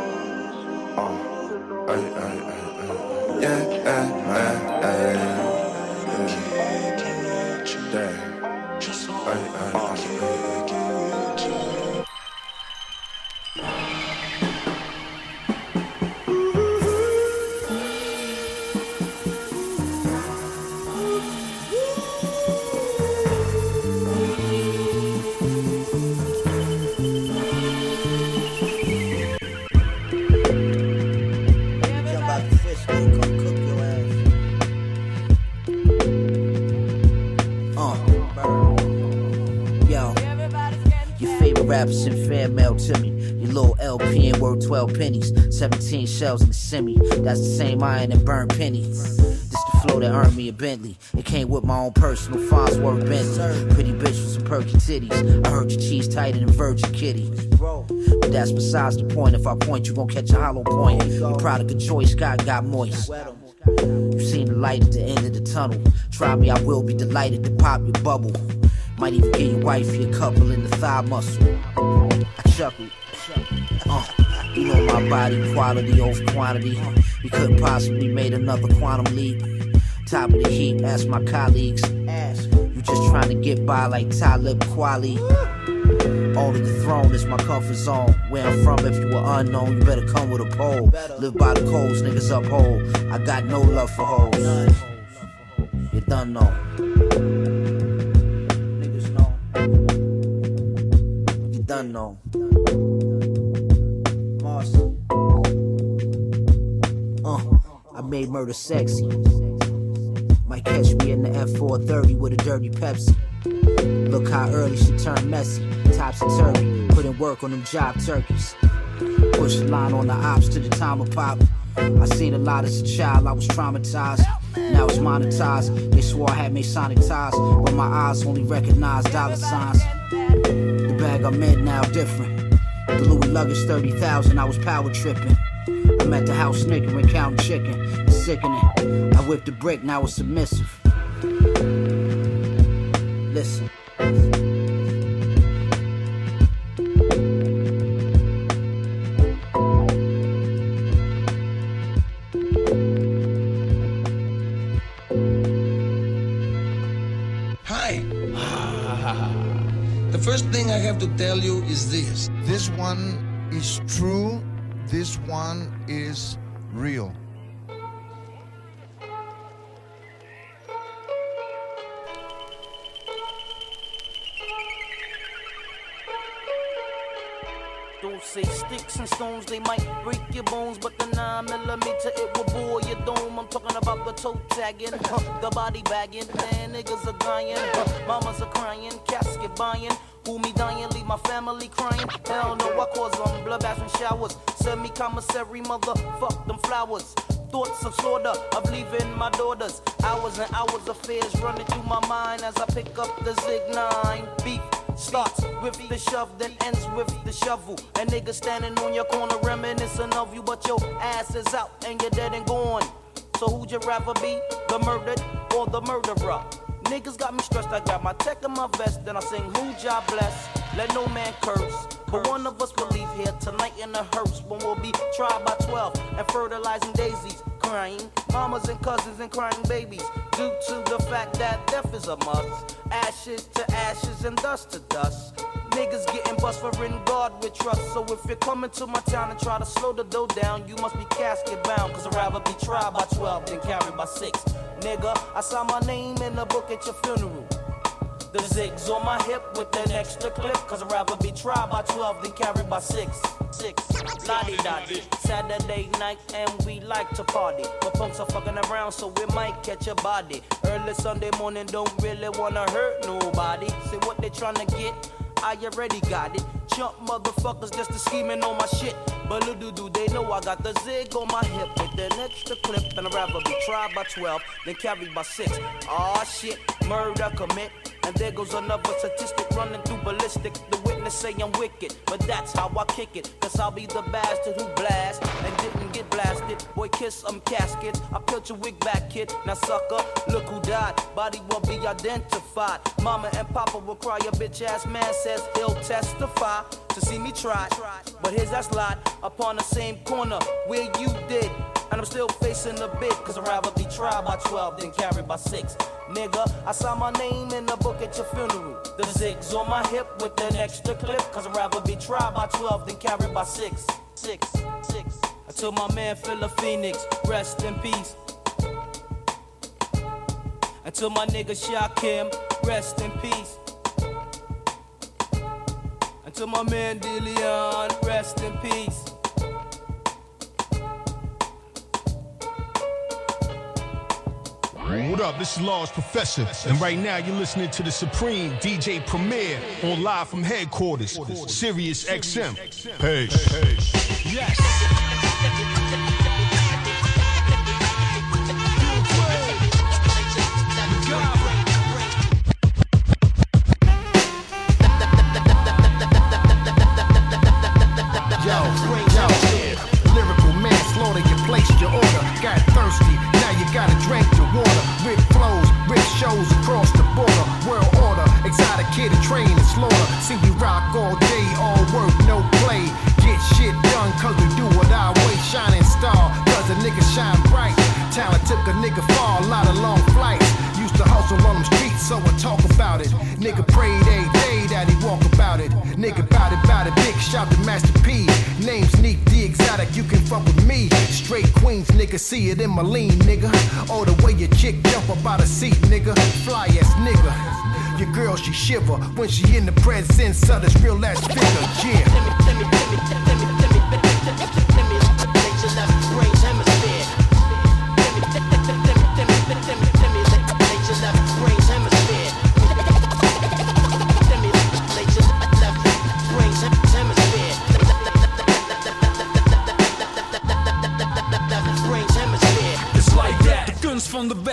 12 pennies. 17 shells in the semi. That's the same iron and burn penny. This the flow that earned me a Bentley. It came with my own personal Farnsworth Bentley. Pretty bitch with some perky titties. I heard your cheese tighter than Virgin Kitty. But that's besides the point. If I point, you gon' catch a hollow point. Your product of choice, God got moist. You seen the light at the end of the tunnel. Try me, I will be delighted to pop your bubble. Might even get your wifey a couple in the thigh muscle. I chuckled. Uh, you know my body quality over quantity. We couldn't possibly made another quantum leap. Top of the heap, ask my colleagues. You just trying to get by like Talib Kweli. Only the throne is my comfort zone. Where I'm from, if you were unknown, you better come with a pole. Live by the codes, niggas uphold. I got no love for hoes. You done know. Niggas know. You done know. Made murder sexy. Might catch me in the F430 with a dirty Pepsi. Look how early she turned messy. Topsy turvy. Put in work on them job turkeys. Push line on the ops to the time of pop. I seen a lot as a child, I was traumatized. Now it's monetized. They swore I had Masonic ties, but my eyes only recognize dollar signs. The bag I'm in now different. The Louis luggage 30,000, I was power tripping. I'm at the house snickering, counting chicken. It's sickening. I whipped a brick, now it's submissive. Listen. The first thing I have to tell you is this. This one is true. This one is real. Don't say sticks and stones, they might break your bones, but the 9 millimeter it will bore your dome. I'm talking about the toe tagging, the body bagging, man, niggas are dying, mamas are crying, casket buying. Who me dying, leave my family crying. Hell no, I cause them bloodbaths and showers. Send me commissary, motherfuck them flowers. Thoughts of slaughter of leaving my daughters. Hours and hours of fears running through my mind as I pick up the Zig 9. Beef starts with the shove, then ends with the shovel. A nigga standing on your corner reminiscing of you, but your ass is out and you're dead and gone. So who'd you rather be, the murdered or the murderer? Niggas got me stressed, I got my tech in my vest, then I sing who job bless. Let no man curse. But one of us will leave here tonight in a hearse when we'll be tried by 12 and fertilizing daisies. Crying mamas and cousins and crying babies due to the fact that death is a must. Ashes to ashes and dust to dust. Niggas getting bust for in God with trust. So if you're coming to my town and try to slow the dough down, you must be casket bound. Cause I'd rather be tried by 12 than carried by 6. Nigga, I saw my name in the book at your funeral. The zigs on my hip with an extra clip. Cause I'd rather be tried by 12 than carried by 6. 6. Lottie. Saturday night and we like to party. But punks are fucking around so we might catch a body. Early Sunday morning don't really wanna hurt nobody. See what they tryna get? I already got it. Jump motherfuckers just to scheming on my shit. But little do they know I got the zig on my hip with an extra clip. And I'd rather be tried by 12 than carried by 6. Aw shit, murder commit. And there goes another statistic running through ballistic. The witness say I'm wicked, but that's how I kick it. Cause I'll be the bastard who blast and didn't get blasted. Boy, kiss some caskets. I peeled your wig back, kid. Now, sucker, look who died. Body won't be identified. Mama and Papa will cry. Your bitch ass man says he'll testify to see me try. But here's that slide upon the same corner where you did. And I'm still facing the bid, cause I'd rather be tried by 12 than carried by 6. Nigga, I saw my name in the book at your funeral. The zigs on my hip with an extra clip, cause I'd rather be tried by 12 than carried by 6. 6, 6. I told my man Philip Phoenix, rest in peace. Until my nigga Shakim, rest in peace. Until my man Dillion, rest in peace. What up? This is Large Professor, and right now you're listening to the Supreme DJ Premier on live from headquarters, Sirius XM. Peace. Yes. A nigga far, a lot of long flights. Used to hustle on them streets, so I talk about it. Nigga prayed day that he walk about it. Nigga bout it, bout it, big shout to Master P. Name sneak, the exotic, you can fuck with me. Straight Queens, nigga, see it in my lean, nigga. Or the way your chick jump up out of seat, nigga. Fly ass nigga. Your girl, she shiver when she in the presence of this real ass figure, yeah.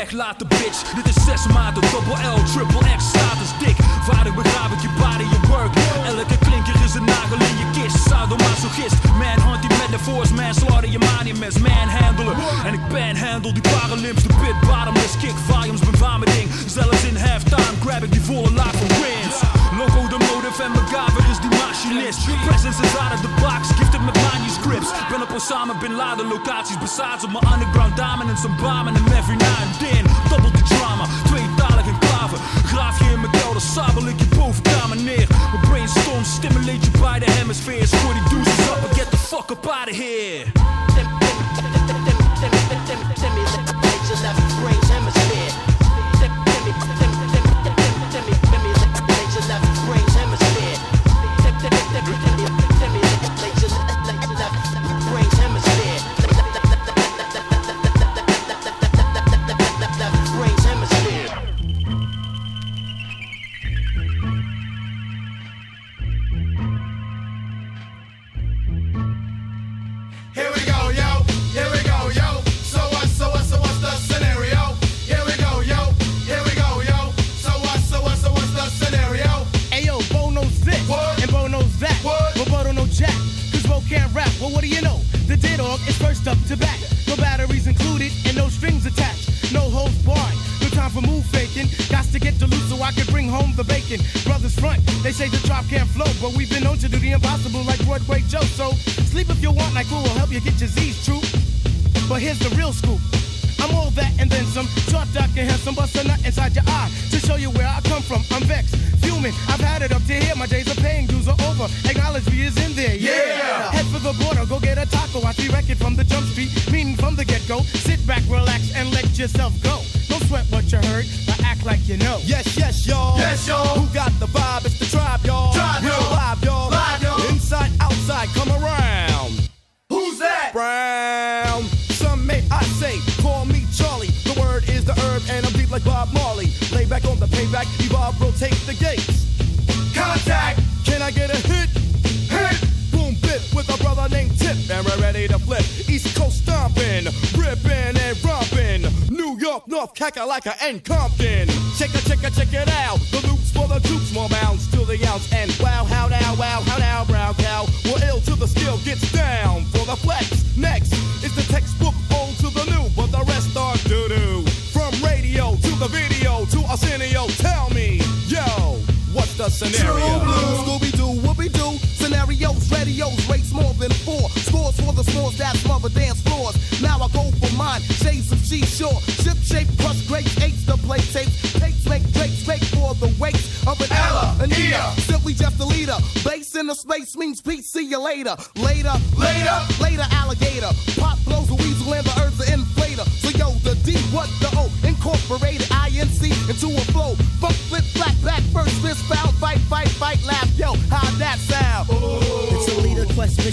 Kunst van de weg laten bitch. Dit is zes maanden, double L, triple X, status dik. Vader begraaf ik je body, je work. Elke klinker is een nagel in je kist. Sadomasochist, manhunt die metaphors, man slaughter je monuments, manhandelen. En ik panhandle die paralymps, de pit bottomless kick volumes, ben waar mijn ding. Zelfs in halftime grab ik die volle laag van wins. Loco de motive en MacGyver is die machinist. Presence is out of the box, gifted met manuscripts. Ben op Osama Bin Laden locaties, besaad op mijn underground dominance. Een bamen en every now and then. Double the drama, tweetalig enclave. Graaf je in mijn kelder, sabel ik je bovenkamer neer. Mijn brainstorm stimulate by the hemispheres. Gooi die deuces up and get the fuck up out of here.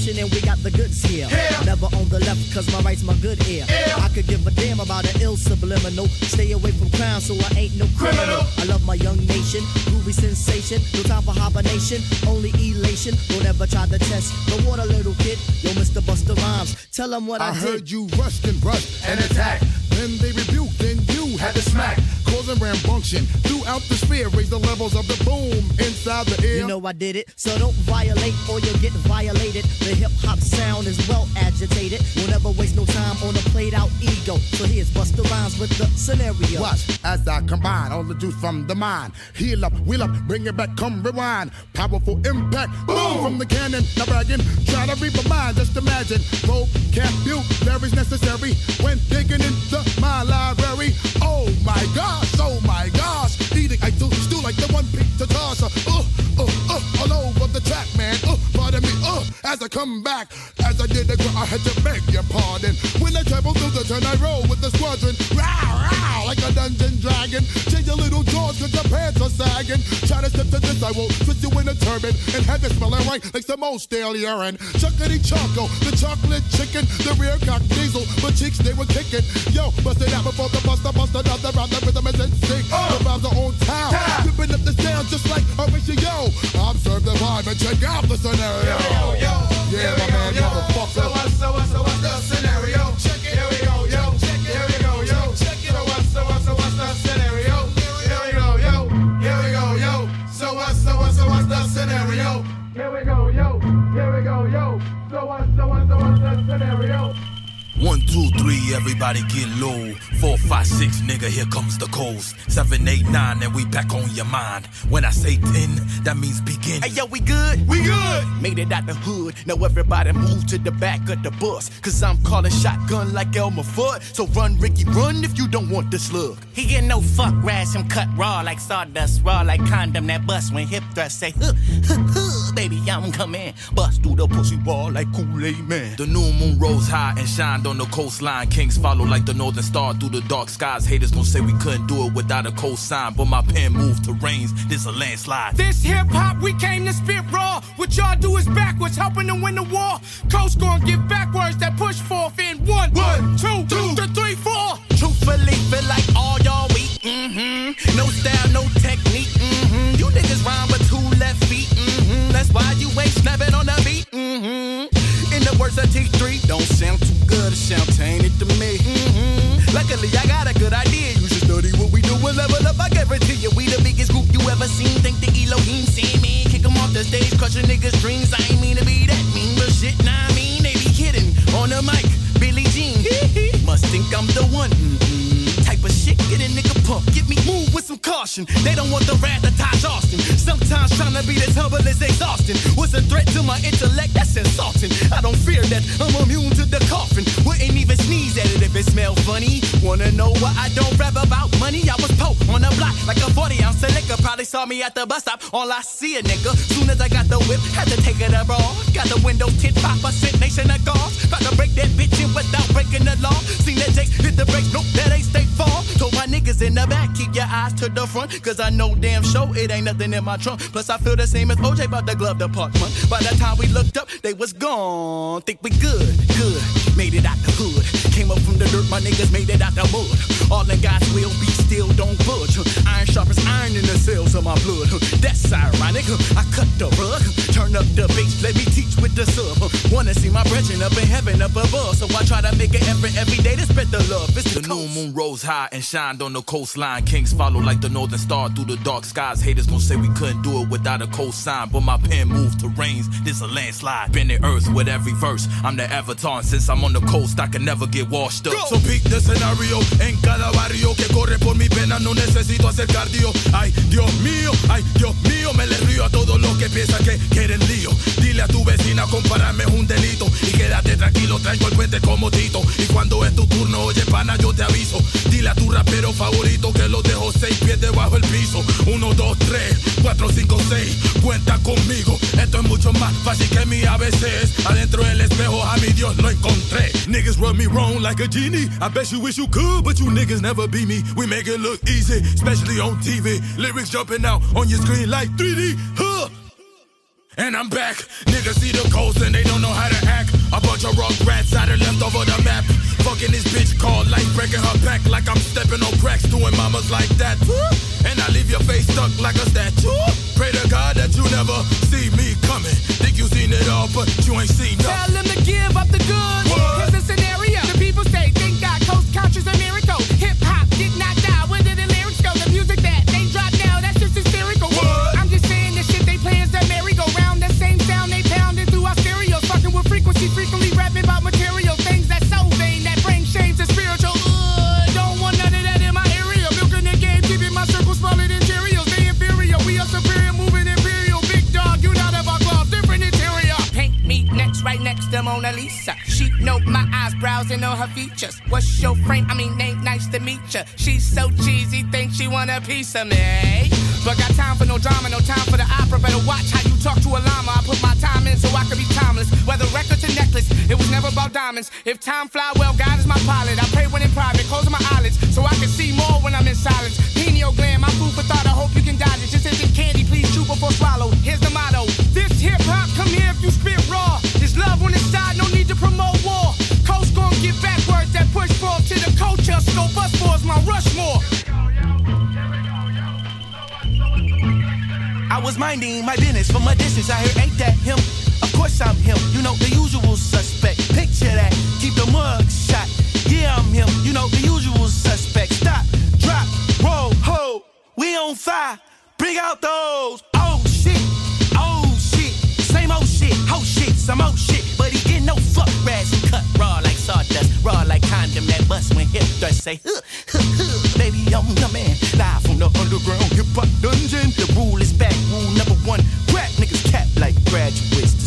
And we got the goods here. Never on the left cause my right's my good ear. I could give a damn about an ill subliminal. Stay away from crime so I ain't no criminal. I love my young nation, groovy sensation. No time for hibernation, only elation. Don't ever try to test the water, little kid. Yo, Mr. Busta Rhymes, tell them what I, I did. heard you rushed and brushed and attacked. Then they rebuked, then you had to smack. Causing rambunction throughout the sphere. Raise the levels of the boom inside the air. You know I did it, so don't violate or you'll get violated. The hip hop sound is well agitated. We'll never waste no time on a played out ego. So here's Busta Rhymes with the scenario. Watch as I combine all the juice from the mind. Heal up, wheel up, bring it back, come rewind. Powerful impact, boom from the cannon. Now bragging, try to read my mind. Just imagine, vocabulary's necessary when digging into my library. Oh my gosh, oh my gosh, eating I do stew like the one pizza tosser. Uh, uh, uh, all over the track, man. Uh, as I come back, as I did the gr- I had to beg your pardon. When I travel through the turn, I roll with the squadron. Row, row, like a dungeon dragon. Change your little jaws cause your pants are sagging. Try to step to this, I will twist you in a turban and have it smelling right like some old stale urine. Chuckity choco, the chocolate chicken, the rear cock diesel, but cheeks they were kicking. Yo, bust it out before the buster, bust another round, the rhythm is in sync. The rhymes are on town, ripping up the sound just like a ratio. Observe the vibe and check out the scenario. Yeah, my man, motherfucker. So what, so what, so what's the scenario? Check it. Here we go, yo. Check it. Here we go, yo. Check it. So what, so what, so what's the scenario? Here we go, yo. Here we go, yo. So what, so what, so what's the scenario? Here we go, yo. Here we go, yo. So what, so what, so what's the scenario? One, two, three, everybody get low. Four, five, six, nigga, here comes the coast. Seven, eight, nine, and we back on your mind. When I say ten, that means begin. Hey yo, we good? We good. Made it out the hood. Now everybody move to the back of the bus. Cause I'm calling shotgun like Elmer Fudd. So run, Ricky, run if you don't want the slug. He get no fuck, rash him cut raw like sawdust, raw like condom that bust when hip thrust say, huh, huh, huh, baby, I'm coming. Bust through the pussy wall like Kool-Aid man. The new moon rose high and shined on the coastline. Kings follow like the northern star through the dark skies. Haters gon' say we couldn't do it without a cosign. But my pen moved to rains. This a landslide. This hip hop, we came to spit raw. What y'all do is backwards, helping to win the war. Coast gon' give backwards that push forth in one, one, two, two, th- three. Truthfully, feel like all y'all weak. Mm-hmm. No style, no technique. Mm-hmm. You niggas rhyme with two left feet. Mm-hmm. That's why you ain't snapping on the beat. Mm-hmm words I t3 don't sound too good. It sounds tainted to me. Mm-hmm. Luckily, I got a good idea. You should study what we do and level up. I guarantee you, we the biggest group you ever seen. Think the Elohim seen me. Kick them off the stage, crush a niggas' dreams. I ain't mean to be that mean, but shit, nah, I mean, they be kidding. On the mic, Billie Jean. Must think I'm the one. Mm-hmm. G caution. They don't want the rat to Taj Austin. Sometimes trying to be as humble is exhausting. Was a threat to my intellect, that's insulting. I don't fear that, I'm immune to the coffin. Wouldn't even sneeze at it if it smelled funny. Wanna know why I don't rap about money? I was po on the block like a 40 ounce of liquor. Probably saw me at the bus stop. All I see a nigga. Soon as I got the whip, had to take it abroad. Got the window tint pop, a sit nation of guards. About to break that bitch in without breaking the law. Seen that Jakes hit the brakes, nope, that ain't state stay fall. Told my niggas in the back, keep your eyes to the front. Cause I know damn sure it ain't nothing in my trunk. Plus, I feel the same as OJ about the glove department. By the time we looked up, they was gone. Think we good, good. Made it out the hood. Came up from the dirt, my niggas made it out the mud. All the guys will be still don't budge. Iron sharp as iron in the cells of my blood. That's ironic. I cut the rug, turn up the bass, let me teach with the sub. Wanna see my brethren up in heaven up above, so I try to make an effort every day to spread the love. It's The new moon rose high and shined on the coastline. Kings follow like the northern star through the dark skies. Haters gon' say we couldn't do it without a cosign, but my pen moved to rains. This a landslide. Been the earth with every verse. I'm the avatar, and since I'm on the coast, I can never get washed up. So pick the scenario en cada barrio que corre por mi pena no necesito hacer cardio. Ay, Dios mío, ay, Dios mío, me le río a todos los que piensan que quieren lío. Dile a tu vecina compararme es un delito y quédate tranquilo, traigo el puente como Tito. Y cuando es tu turno, oye pana, yo te aviso. Dile a tu rapero favorito que lo dejo seis pies debajo del piso. Uno, dos, tres, cuatro, cinco, seis, cuenta conmigo. Esto es mucho más fácil que mi ABC es. Adentro del espejo a mi Dios lo encontré. Niggas rub me wrong like a genie. I bet you wish you could, but you niggas never be me. We make it look easy, especially on TV. Lyrics jumping out on your screen like 3D. Huh. And I'm back. Niggas see the coast and they don't know how to act. A bunch of rock rats out of left over the map. Fucking this bitch called life, breaking her back like I'm stepping on cracks, doing mamas like that. And I leave your face stuck like a statue. Pray to God that you never see me coming. Think you seen it all, but you ain't seen Tell nothing. them to give up the goods. Here's the scenario. The people say, thank God, coast culture's a miracle. Mona Lisa. She know my eyes, browsing on her features. What's your frame? I mean, ain't nice to meet ya. She's so cheesy, think she want a piece of me. Eh? But got time for no drama, no time for the opera. Better watch how you talk to a llama. I put my time in so I can be timeless. Whether records to necklace, it was never about diamonds. If time fly well, God is my pilot. I pray when in private, closing my eyelids so I can see more when I'm in silence. Pineal gland, my food for thought. I hope you can dodge it. This isn't candy, please chew before swallow. Here's the motto: This hip hop, come here if you spit raw. There's love on the side, no need to promote war. Coast gon' give back words that push forth to the culture. Scope us for is my Rushmore. I was minding my business from a distance. I hear ain't that him? Of course I'm him. You know, the usual suspect. Picture that. Keep the mug shot. Yeah, I'm him. You know, the usual suspect. Stop, drop, roll, ho. We on fire. Bring out those. Oh shit. Oh shit. Same old shit. Shit. Some old shit. But he get no fuck rats and cut raw like sawdust. Raw like condom that bust when hip thrust say, huh, huh, huh. Baby, I'm the man. Live from the underground hip hop dungeon. The rule is back. Rule number one. Rap niggas cap like graduates.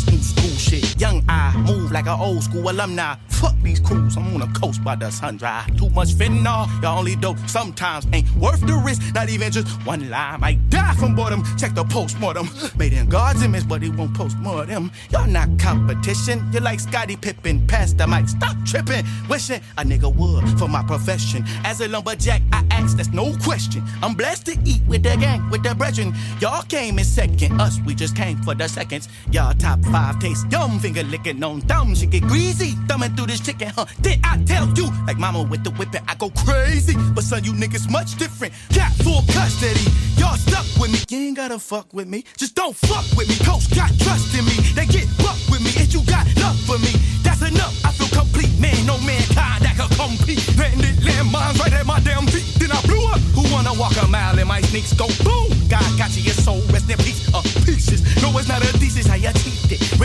Like an old school alumni. Fuck these crews. I'm on a coast by the sun dry. Too much fentanyl. Y'all only dope sometimes ain't worth the risk. Not even just one line. Might die from boredom. Check the postmortem. Made in God's image, but he won't post postmortem. Y'all not competition. You're like Scottie Pippen. Past the mic. Stop tripping. Wishing a nigga would for my profession. As a lumberjack, I ask, that's no question. I'm blessed to eat with the gang, with the brethren. Y'all came in second. Us, we just came for the seconds. Y'all top five taste yum. Finger licking on She get greasy. Thumbing through this chicken, huh? Did I tell you? Like mama with the whipping, I go crazy. But son, you niggas much different. Got full custody. Y'all stuck with me. You ain't gotta fuck with me. Just don't fuck with me. Coach got trust in me. They get buck with me. And you got love for me, that's enough. I feel complete. Man, no mankind that could compete. Letting it land mines right at my damn feet. Then I blew up. Who wanna walk a mile in my sneaks? Go boom. God got you, your soul rest in peace. Of pieces. No, it's not a thesis. How you teeth it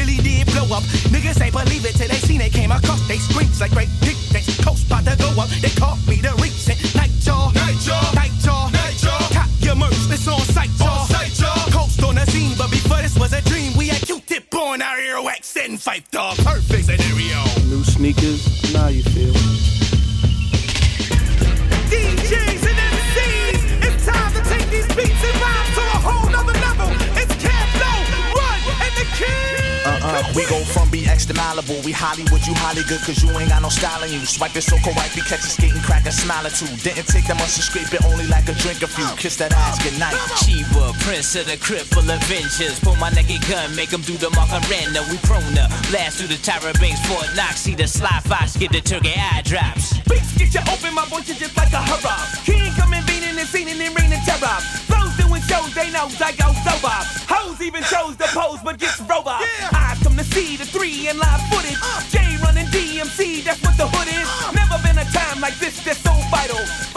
up. Niggas ain't believe it till they seen it. Came, across, they screams like great dictates. Coast about to go up. They caught me the recent night, y'all. Night, y'all. Night, y'all. Night, y'all. Cop your merch. It's on sight, y'all. sight, y'all. Coast on the scene, but before this was a dream, we had Q-tip on our earwax and fight, dog. Perfect scenario. New sneakers. Now you feel. We go from BX to Malibu. We Hollywood, you Holly good, cause you ain't got no style in you. Swipe it so correct, we catch a skating crack and smile or two. Didn't take that much to scrape it, only like a drink a few. Kiss that ass goodnight. Chiba, prince of the crypt full of vengeance. Pull my naked gun, make him do the mark on render. We prone to blast through the Tyra Banks, Fort Knox. See the sly fox, get the turkey eye drops. Beats get you open, my voice is just like a hurrah. King coming, beating and singing and raining terror. Flows doing shows, they know I go sober. Hoes even chose the pose, but gets robot. Eyes see the three and live footage. J running DMC, that's what the hood is. Never been a time like this that's so vital.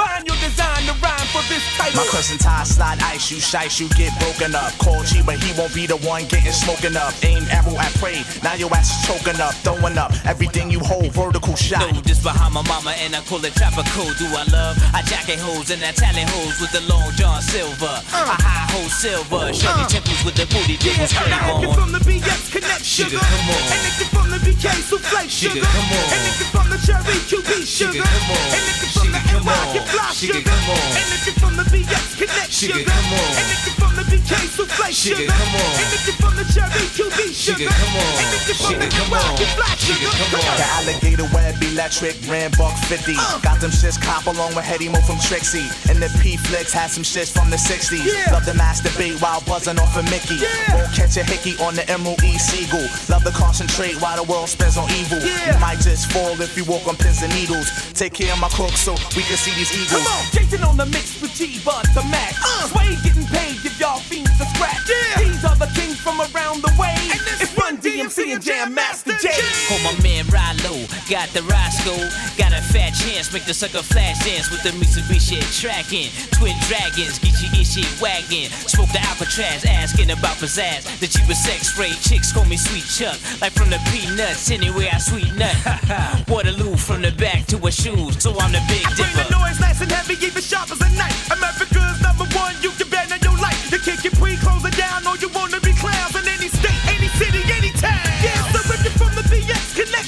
For this title. My cousin Ty slide ice, you shice, you get broken up. Call G, but he won't be the one getting smoking up. Aim arrow at prey, now your ass is choking up, throwing up everything you hold, vertical shot. No, just behind my mama and I call it tropical. Do I love? I jacket hoes and I talent hoes with the long John Silver. I uh. high hole silver. Uh. Shorty temples with the booty Yeah, dimples now if you're from the BX Connect Sugar, Sugar, come on. and if you're from the BK Souffle Sugar, Sugar, come on. and if you're from the Cherry QB Sugar, Sugar, come on. and if you're from the Sugar, come NY you Fly Sugar, Sugar, come on. and you're from the BX Connect Sugar, Sugar, come on. And from the Souffle Sugar, Sugar, come on. and you're from the Cherry QB Sugar, Sugar, come on. and you're from the NY on. Sugar, come on. The alligator web electric, ran buck 50. Uh. Got them shits cop along with Hetty Mo from Trixie. And the P Flicks had some shits from the 60s. Yeah. Love the masturbate while buzzing off of Mickey. Yeah. Won't catch a hickey on the Emerald E Seagull. Love to concentrate while the world spins on evil. Yeah. You might just fall if you walk on pins and needles. Take care of my crook so we can see these eagles. Come on, Jason on the mix with G Bud the Mac. Uh. Sway fiends a scratch. These are the kings from around the way. It's Run DMC and Jam Master Jay. Oh, my man Rilo, got the Roscoe. Got a fat chance, make the sucker flash dance with the Mitsubishi tracking. Twin dragons, get your ishi wagon. Smoke the Alcatraz, asking about pizzazz. The cheapest sex ray chicks call me Sweet Chuck. Like from the peanuts, anywhere I sweet nut. Waterloo from the back to her shoes, so I'm the big Bring the noise nice and heavy, even sharp as a knife. America's number one, you can bet on your life. You kick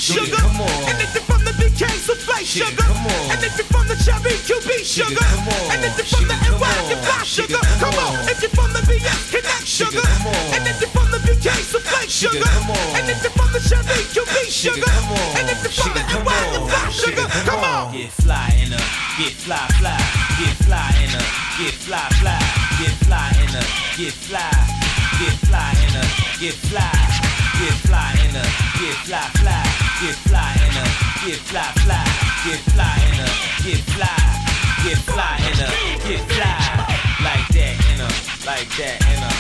Sugar, Sugar, come on. and if you're from the BK Souffle Sugar, Sugar, come on. and if you're from the Cherry QB Sugar, come on. and if you're from the NY, you on. fly Sugar, Sugar, come come on. on. If you're from the BX Connect Sugar, Sugar, come on. and if you're from the BK Souffle Sugar, Sugar, come on. and if you're from the Cherry QB Sugar, Sugar, come on. and if you're from the NY, you on. fly Sugar, Sugar, come come on. on. Get fly in her, get fly, fly, get fly in her, get fly, fly, get fly in her, get fly, get fly in her, get fly, get fly in her, get fly, fly, get fly in her, get fly, fly, get fly in her, get fly, get fly in her, get fly, like that in her, like that in her,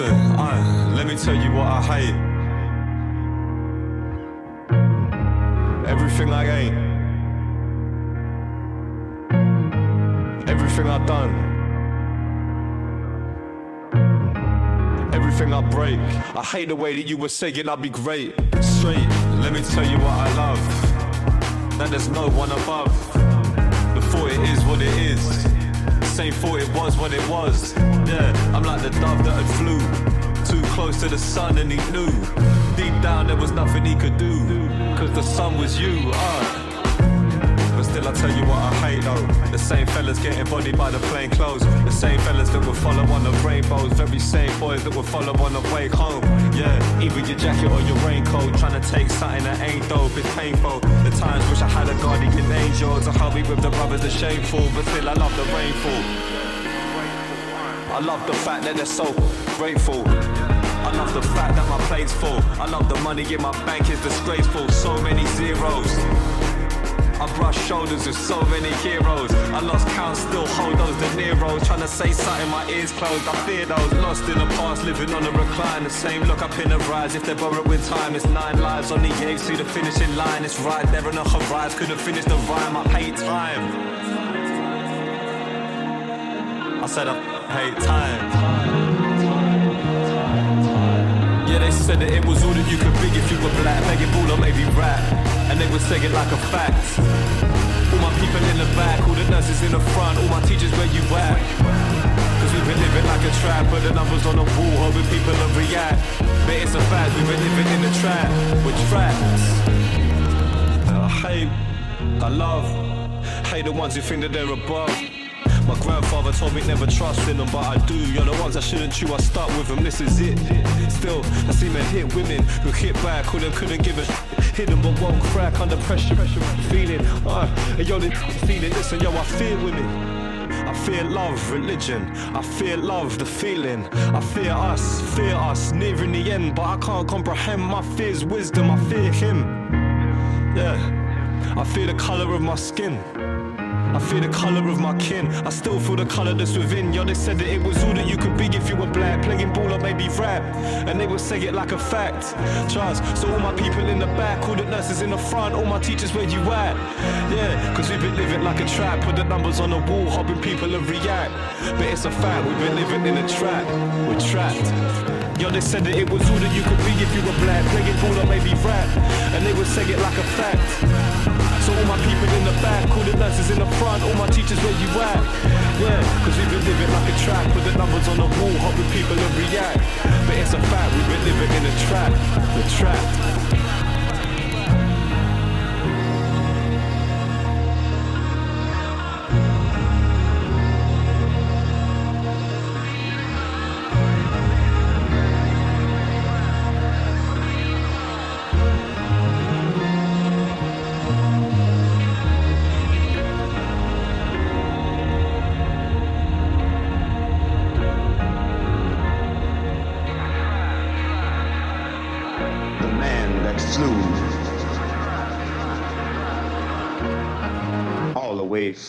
listen, let me tell you what I hate. Everything I ain't. Everything I done. Everything I break. I hate the way that you were saying I'd be great. Straight, let me tell you what I love. That there's no one above. The thought it is what it is. Same thought it was what it was. Yeah, I'm like the dove that had flew too close to the sun and he knew. Deep down there was nothing he could do. Cause the sun was you. Uh. but still I tell you what I hate though. The same fellas getting bodied by the plain clothes. The same fellas that will follow on the rainbows. Very same boys that will follow on the way home. Yeah, either your jacket or your raincoat. Trying to take something that ain't dope, it's painful. The times wish I had a guardian angel to me with the brothers, the shameful. But still I love the rainfall. I love the fact that they're so grateful. I love the fact that my plate's full. I love the money in my bank is disgraceful. So many zeros. I brush shoulders with so many heroes. I lost count, still hold those De Niro's. Trying to say something, my ears closed. I fear those lost in the past, living on a recline. The same look up in the rise. If they're borrowed with time, it's nine lives on the edge to the finishing line. It's right there on the horizon. Couldn't finish the rhyme. I hate time. Said I hate time. Yeah, they said that it was all that you could be if you were black. Begging ball or maybe rap. And they would say it like a fact. All my people in the back, all the nurses in the front, all my teachers where you at. Cause we've been living like a trap, but the numbers on the wall, hoping people will react. But it's a fact, we've been living in the trap, with tracks. I uh, hate, I love, hate the ones who think that they're above. My grandfather told me never trust in them, but I do. You're the ones I shouldn't chew, I start with them, this is it. Still, I see men hit women who hit back, who them couldn't give a sh- hit them but won't crack under pressure. pressure feeling, uh, and yo, they feeling, listen, yo, I fear women. I fear love, religion. I fear love, the feeling. I fear us, fear us, nearing the end, but I can't comprehend my fear's wisdom. I fear him. Yeah, I fear the color of my skin. I feel the color of my kin. I still feel the color that's within. Yo, they said that it was all that you could be if you were black. Playing ball or maybe rap. And they would say it like a fact. Trust. So all my people in the back, all the nurses in the front, all my teachers where you at. Yeah, cause we've been living like a trap. Put the numbers on the wall, hoping people will react. But it's a fact, we've been living in a trap. We're trapped. Yo, they said that it was all that you could be if you were black. Playing ball or maybe rap. And they would say it like a fact. So all my people in the back, all the nurses in the front, all my teachers where you at? Yeah, cause we've been living like a trap, put the numbers on the wall, hoping people will react. But it's a fact, we've been living in a trap, we're trapped.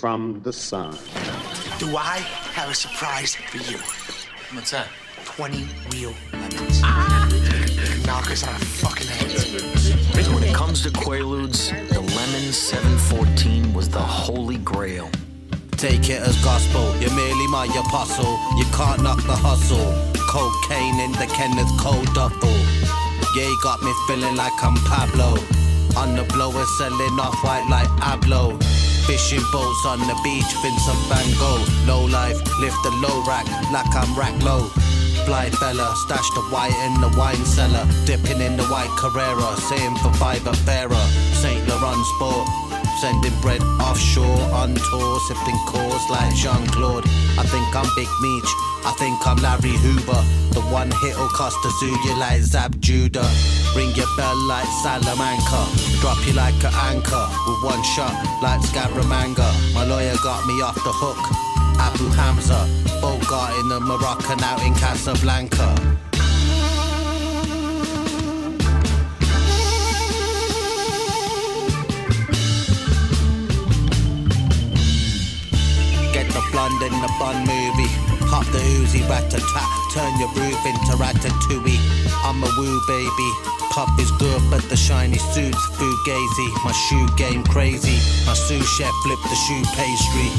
From the sun. Do I have a surprise for you? What's that? 20 real lemons. Ah! Knockers on a fucking head. When it comes to Quaaludes, the Lemon 714 was the holy grail. Take it as gospel, you're merely my apostle. You can't knock the hustle. Cocaine in the Kenneth Cole duffel. Yeah, you got me feeling like I'm Pablo. On the blower, selling off white like Abloh. Fishing boats on the beach, Vincent Van Gogh. Low life, lift the low rack like I'm rack low. Blind fella, stash the white in the wine cellar. Dipping in the white Carrera, saying for five a fairer. St. Laurent Sport. Sending bread offshore on tour, sipping cores like Jean Claude. I think I'm Big Meech, I think I'm Larry Hoover. The one hit'll cost a zoo you like Zab Judah. Ring your bell like Salamanca, drop you like an anchor with one shot like Scaramanga. My lawyer got me off the hook. Abu Hamza, Bogart in the Moroccan out in Casablanca. In the bun movie. Pop the Uzi, rat tat. Turn your roof into ratatouille. I'm a woo baby. Pop is good, but the shiny suits fugazi. My shoe game crazy. My sous chef flipped the shoe pastry.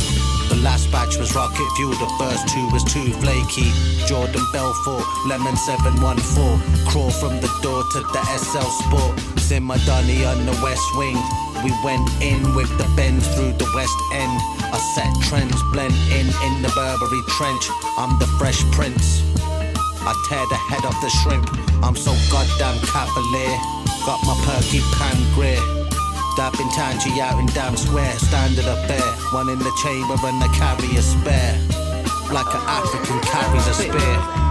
The last batch was rocket fuel, the first two was too flaky. Jordan Belfort, Lemon 714. Crawl from the door to the SL Sport. Sim my Donny on the west wing. We went in with the bends through the west end. I set trends, blend in in the Burberry trench. I'm the fresh prince. I tear the head off the shrimp. I'm so goddamn cavalier. Got my perky pan grey. in Tangy out in damn Square, standard affair. One in the chamber and the carrier spare. Like an African carries a spear.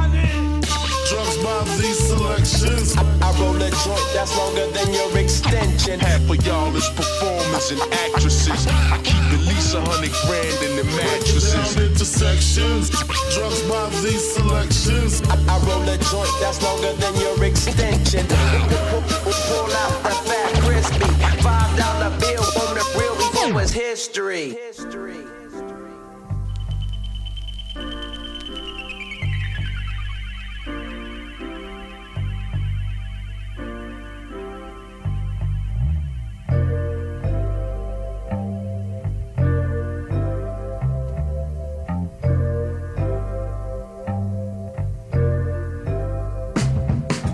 Drugs by these selections. I, I roll a joint that's longer than your extension. Half of y'all is performers and actresses. I keep at least a hundred grand in the mattresses. Intersections. Drugs by these selections. I, I roll a joint that's longer than your extension. Pull out the fat crispy. Five dollar bill on the real before was history.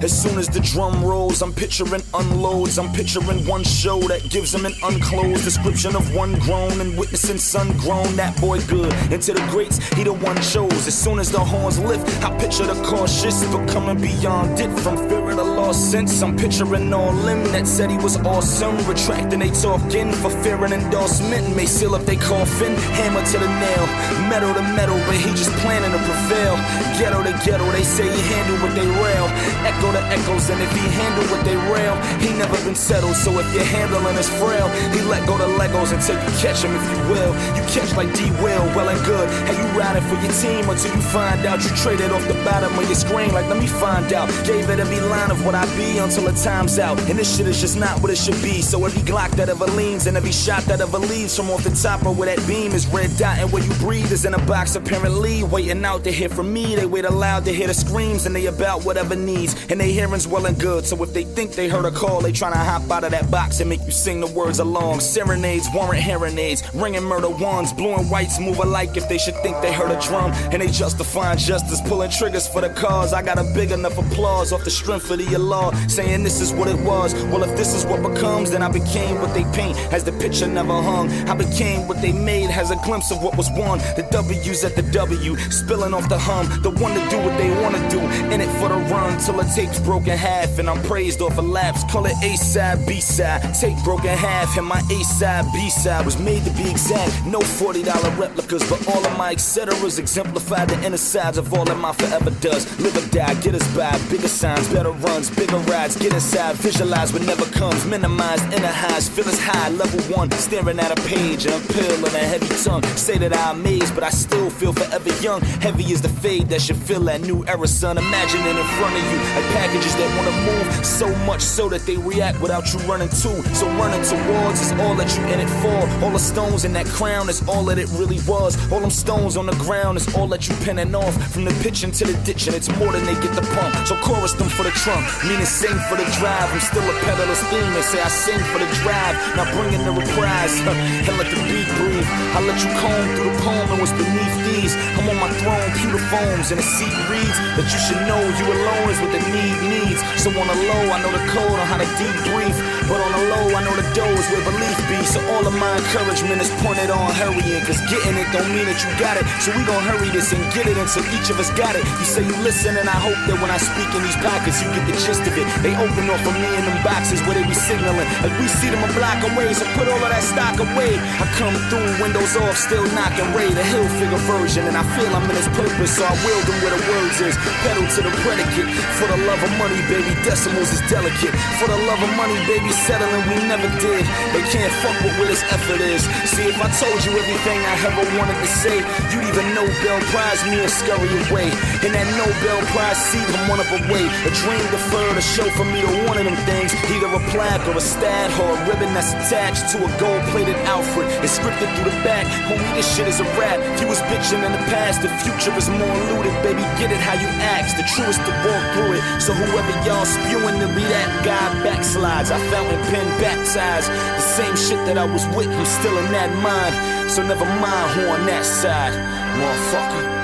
As soon as the drum rolls, I'm picturing unloads. I'm picturing one show that gives him an unclosed description of one grown and witnessing sun grown. That boy good. Into the greats, he the one chose. As soon as the horns lift, I picture the cautious becoming beyond it from fear lost sense. I'm picturing all limb that said he was awesome. Retracting they talking for fear and endorsement. May seal up they coffin, hammer to the nail, metal to metal, but he just planning to prevail. Ghetto to ghetto, they say he handled what they rail. Echo the echoes, and if he handle what they rail, he never been settled. So if you're handling is frail, he let go the Legos until you catch him, if you will. You catch like D Will, well and good. Hey, you riding for your team until you find out you traded off the bottom of your screen. Like, let me find out. Gave it every line of what I be until the time's out. And this shit is just not what it should be. So every Glock that ever leans and every shot that ever leaves from off the top of where that beam is red dot and where you breathe is in a box apparently waiting out to hear from me. They wait aloud to hear the screams and they about whatever needs. And they hearing's well and good. So if they think they heard a call, they tryna hop out of that box and make you sing the words along. Serenades, warrant heronades, ringing murder ones, blue and whites move alike if they should think they heard a drum. And they justifying justice, pulling triggers for the cause. I got a big enough applause off the strength of the law, saying this is what it was. Well, if this is what becomes, then I became what they paint as the picture never hung. I became what they made, has a glimpse of what was won. The W's at the W, spilling off the hum. The one to do what they wanna do, in it for the run till the tape's broken half. And I'm praised off a laps, call it A side, B side. Tape broken half, and my A side, B side was made to be exact. No $40 replicas, but all of my etceteras exemplify the inner sides of all that my forever does. Live or die, get us by. Bigger signs, better runs, bigger rides. Get inside, visualize what never comes. Minimize inner highs, feel as high. Level one, staring at a page, and a pill and a heavy tongue. Say that I'm amazed, but I still feel forever young. Heavy is the fade that should fill that new era, son. Imagine it in front of you, like packages that wanna move so much so that they react without you running to. So running towards is all that you in it for. All the stones in that crown is all that it really was. All them stones on the ground is all that you pinning off. From the pitching to the ditching, it's more than they get the pump. So chorus them for the trunk, meaning sing for the drive. I'm still a peddler's theme. They say I sing for the drive. Now bring in the reprise and let the beat breathe. I let you comb through the poem and what's beneath these. I'm on my throne, pewter foams, and the seat reads that you should know you alone is what the need needs. So on the low, I know the code on how to debrief. But on the low, I know the dough is where belief be. So all of my encouragement is pointed on hurrying. Cause getting it don't mean that you got it. So we gon' hurry this and get it until each of us got it. You say you listen, and I hope that when I speak in these pockets, you get the gist of it. They open up for me in them boxes where they be signaling. Like we see them a block away, so put all of that stock away. I come through, windows off, still knocking Ray, the hill figure version. And I feel I'm in his purpose, so I will them where the words is. Pedal to the predicate. For the love of money, baby, decimals is delicate. For the love of money, baby, settling we never did. They can't fuck with what this effort is. See, if I told you everything I ever wanted to say, you'd even Nobel Prize me or scurry away. In that Nobel Prize seat, I'm one up away. A dream deferred, a show for me to one of them things. Either a plaque or a stat or a ribbon that's attached to a gold plated outfit. It's scripted through the back. Homie, this shit is a rap. You was bitching in the past, the future is more looted. Baby, get it how you ask. The truest to walk through it. So whoever y'all spewing to be that guy backslides. I fountain pen baptized. The same shit that I was with, I'm still in that mind. So never mind who on that side, motherfucker.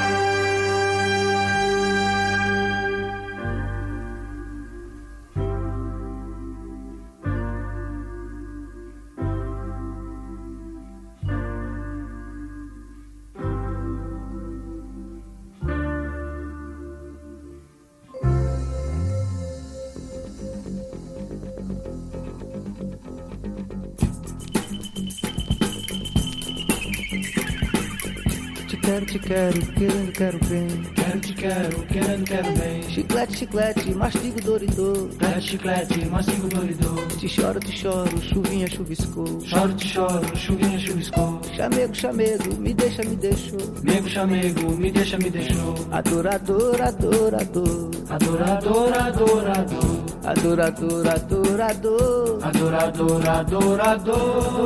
Quero te quero, querendo quero bem. Quero te quero, querendo quero bem. Chiclete, chiclete, mastigo doridor. Chiclete, chiclete, mastigo doridor. Te choro, te choro, chuvinha chuviscou. Choro, te choro, chuvinha chuviscou. Chamego, chamego, me deixa, me deixou. Nego, chamego, me deixa, me deixou. Adorador, adorador. Adorador, adorador. Adorador, adorador. Adorador, adorador.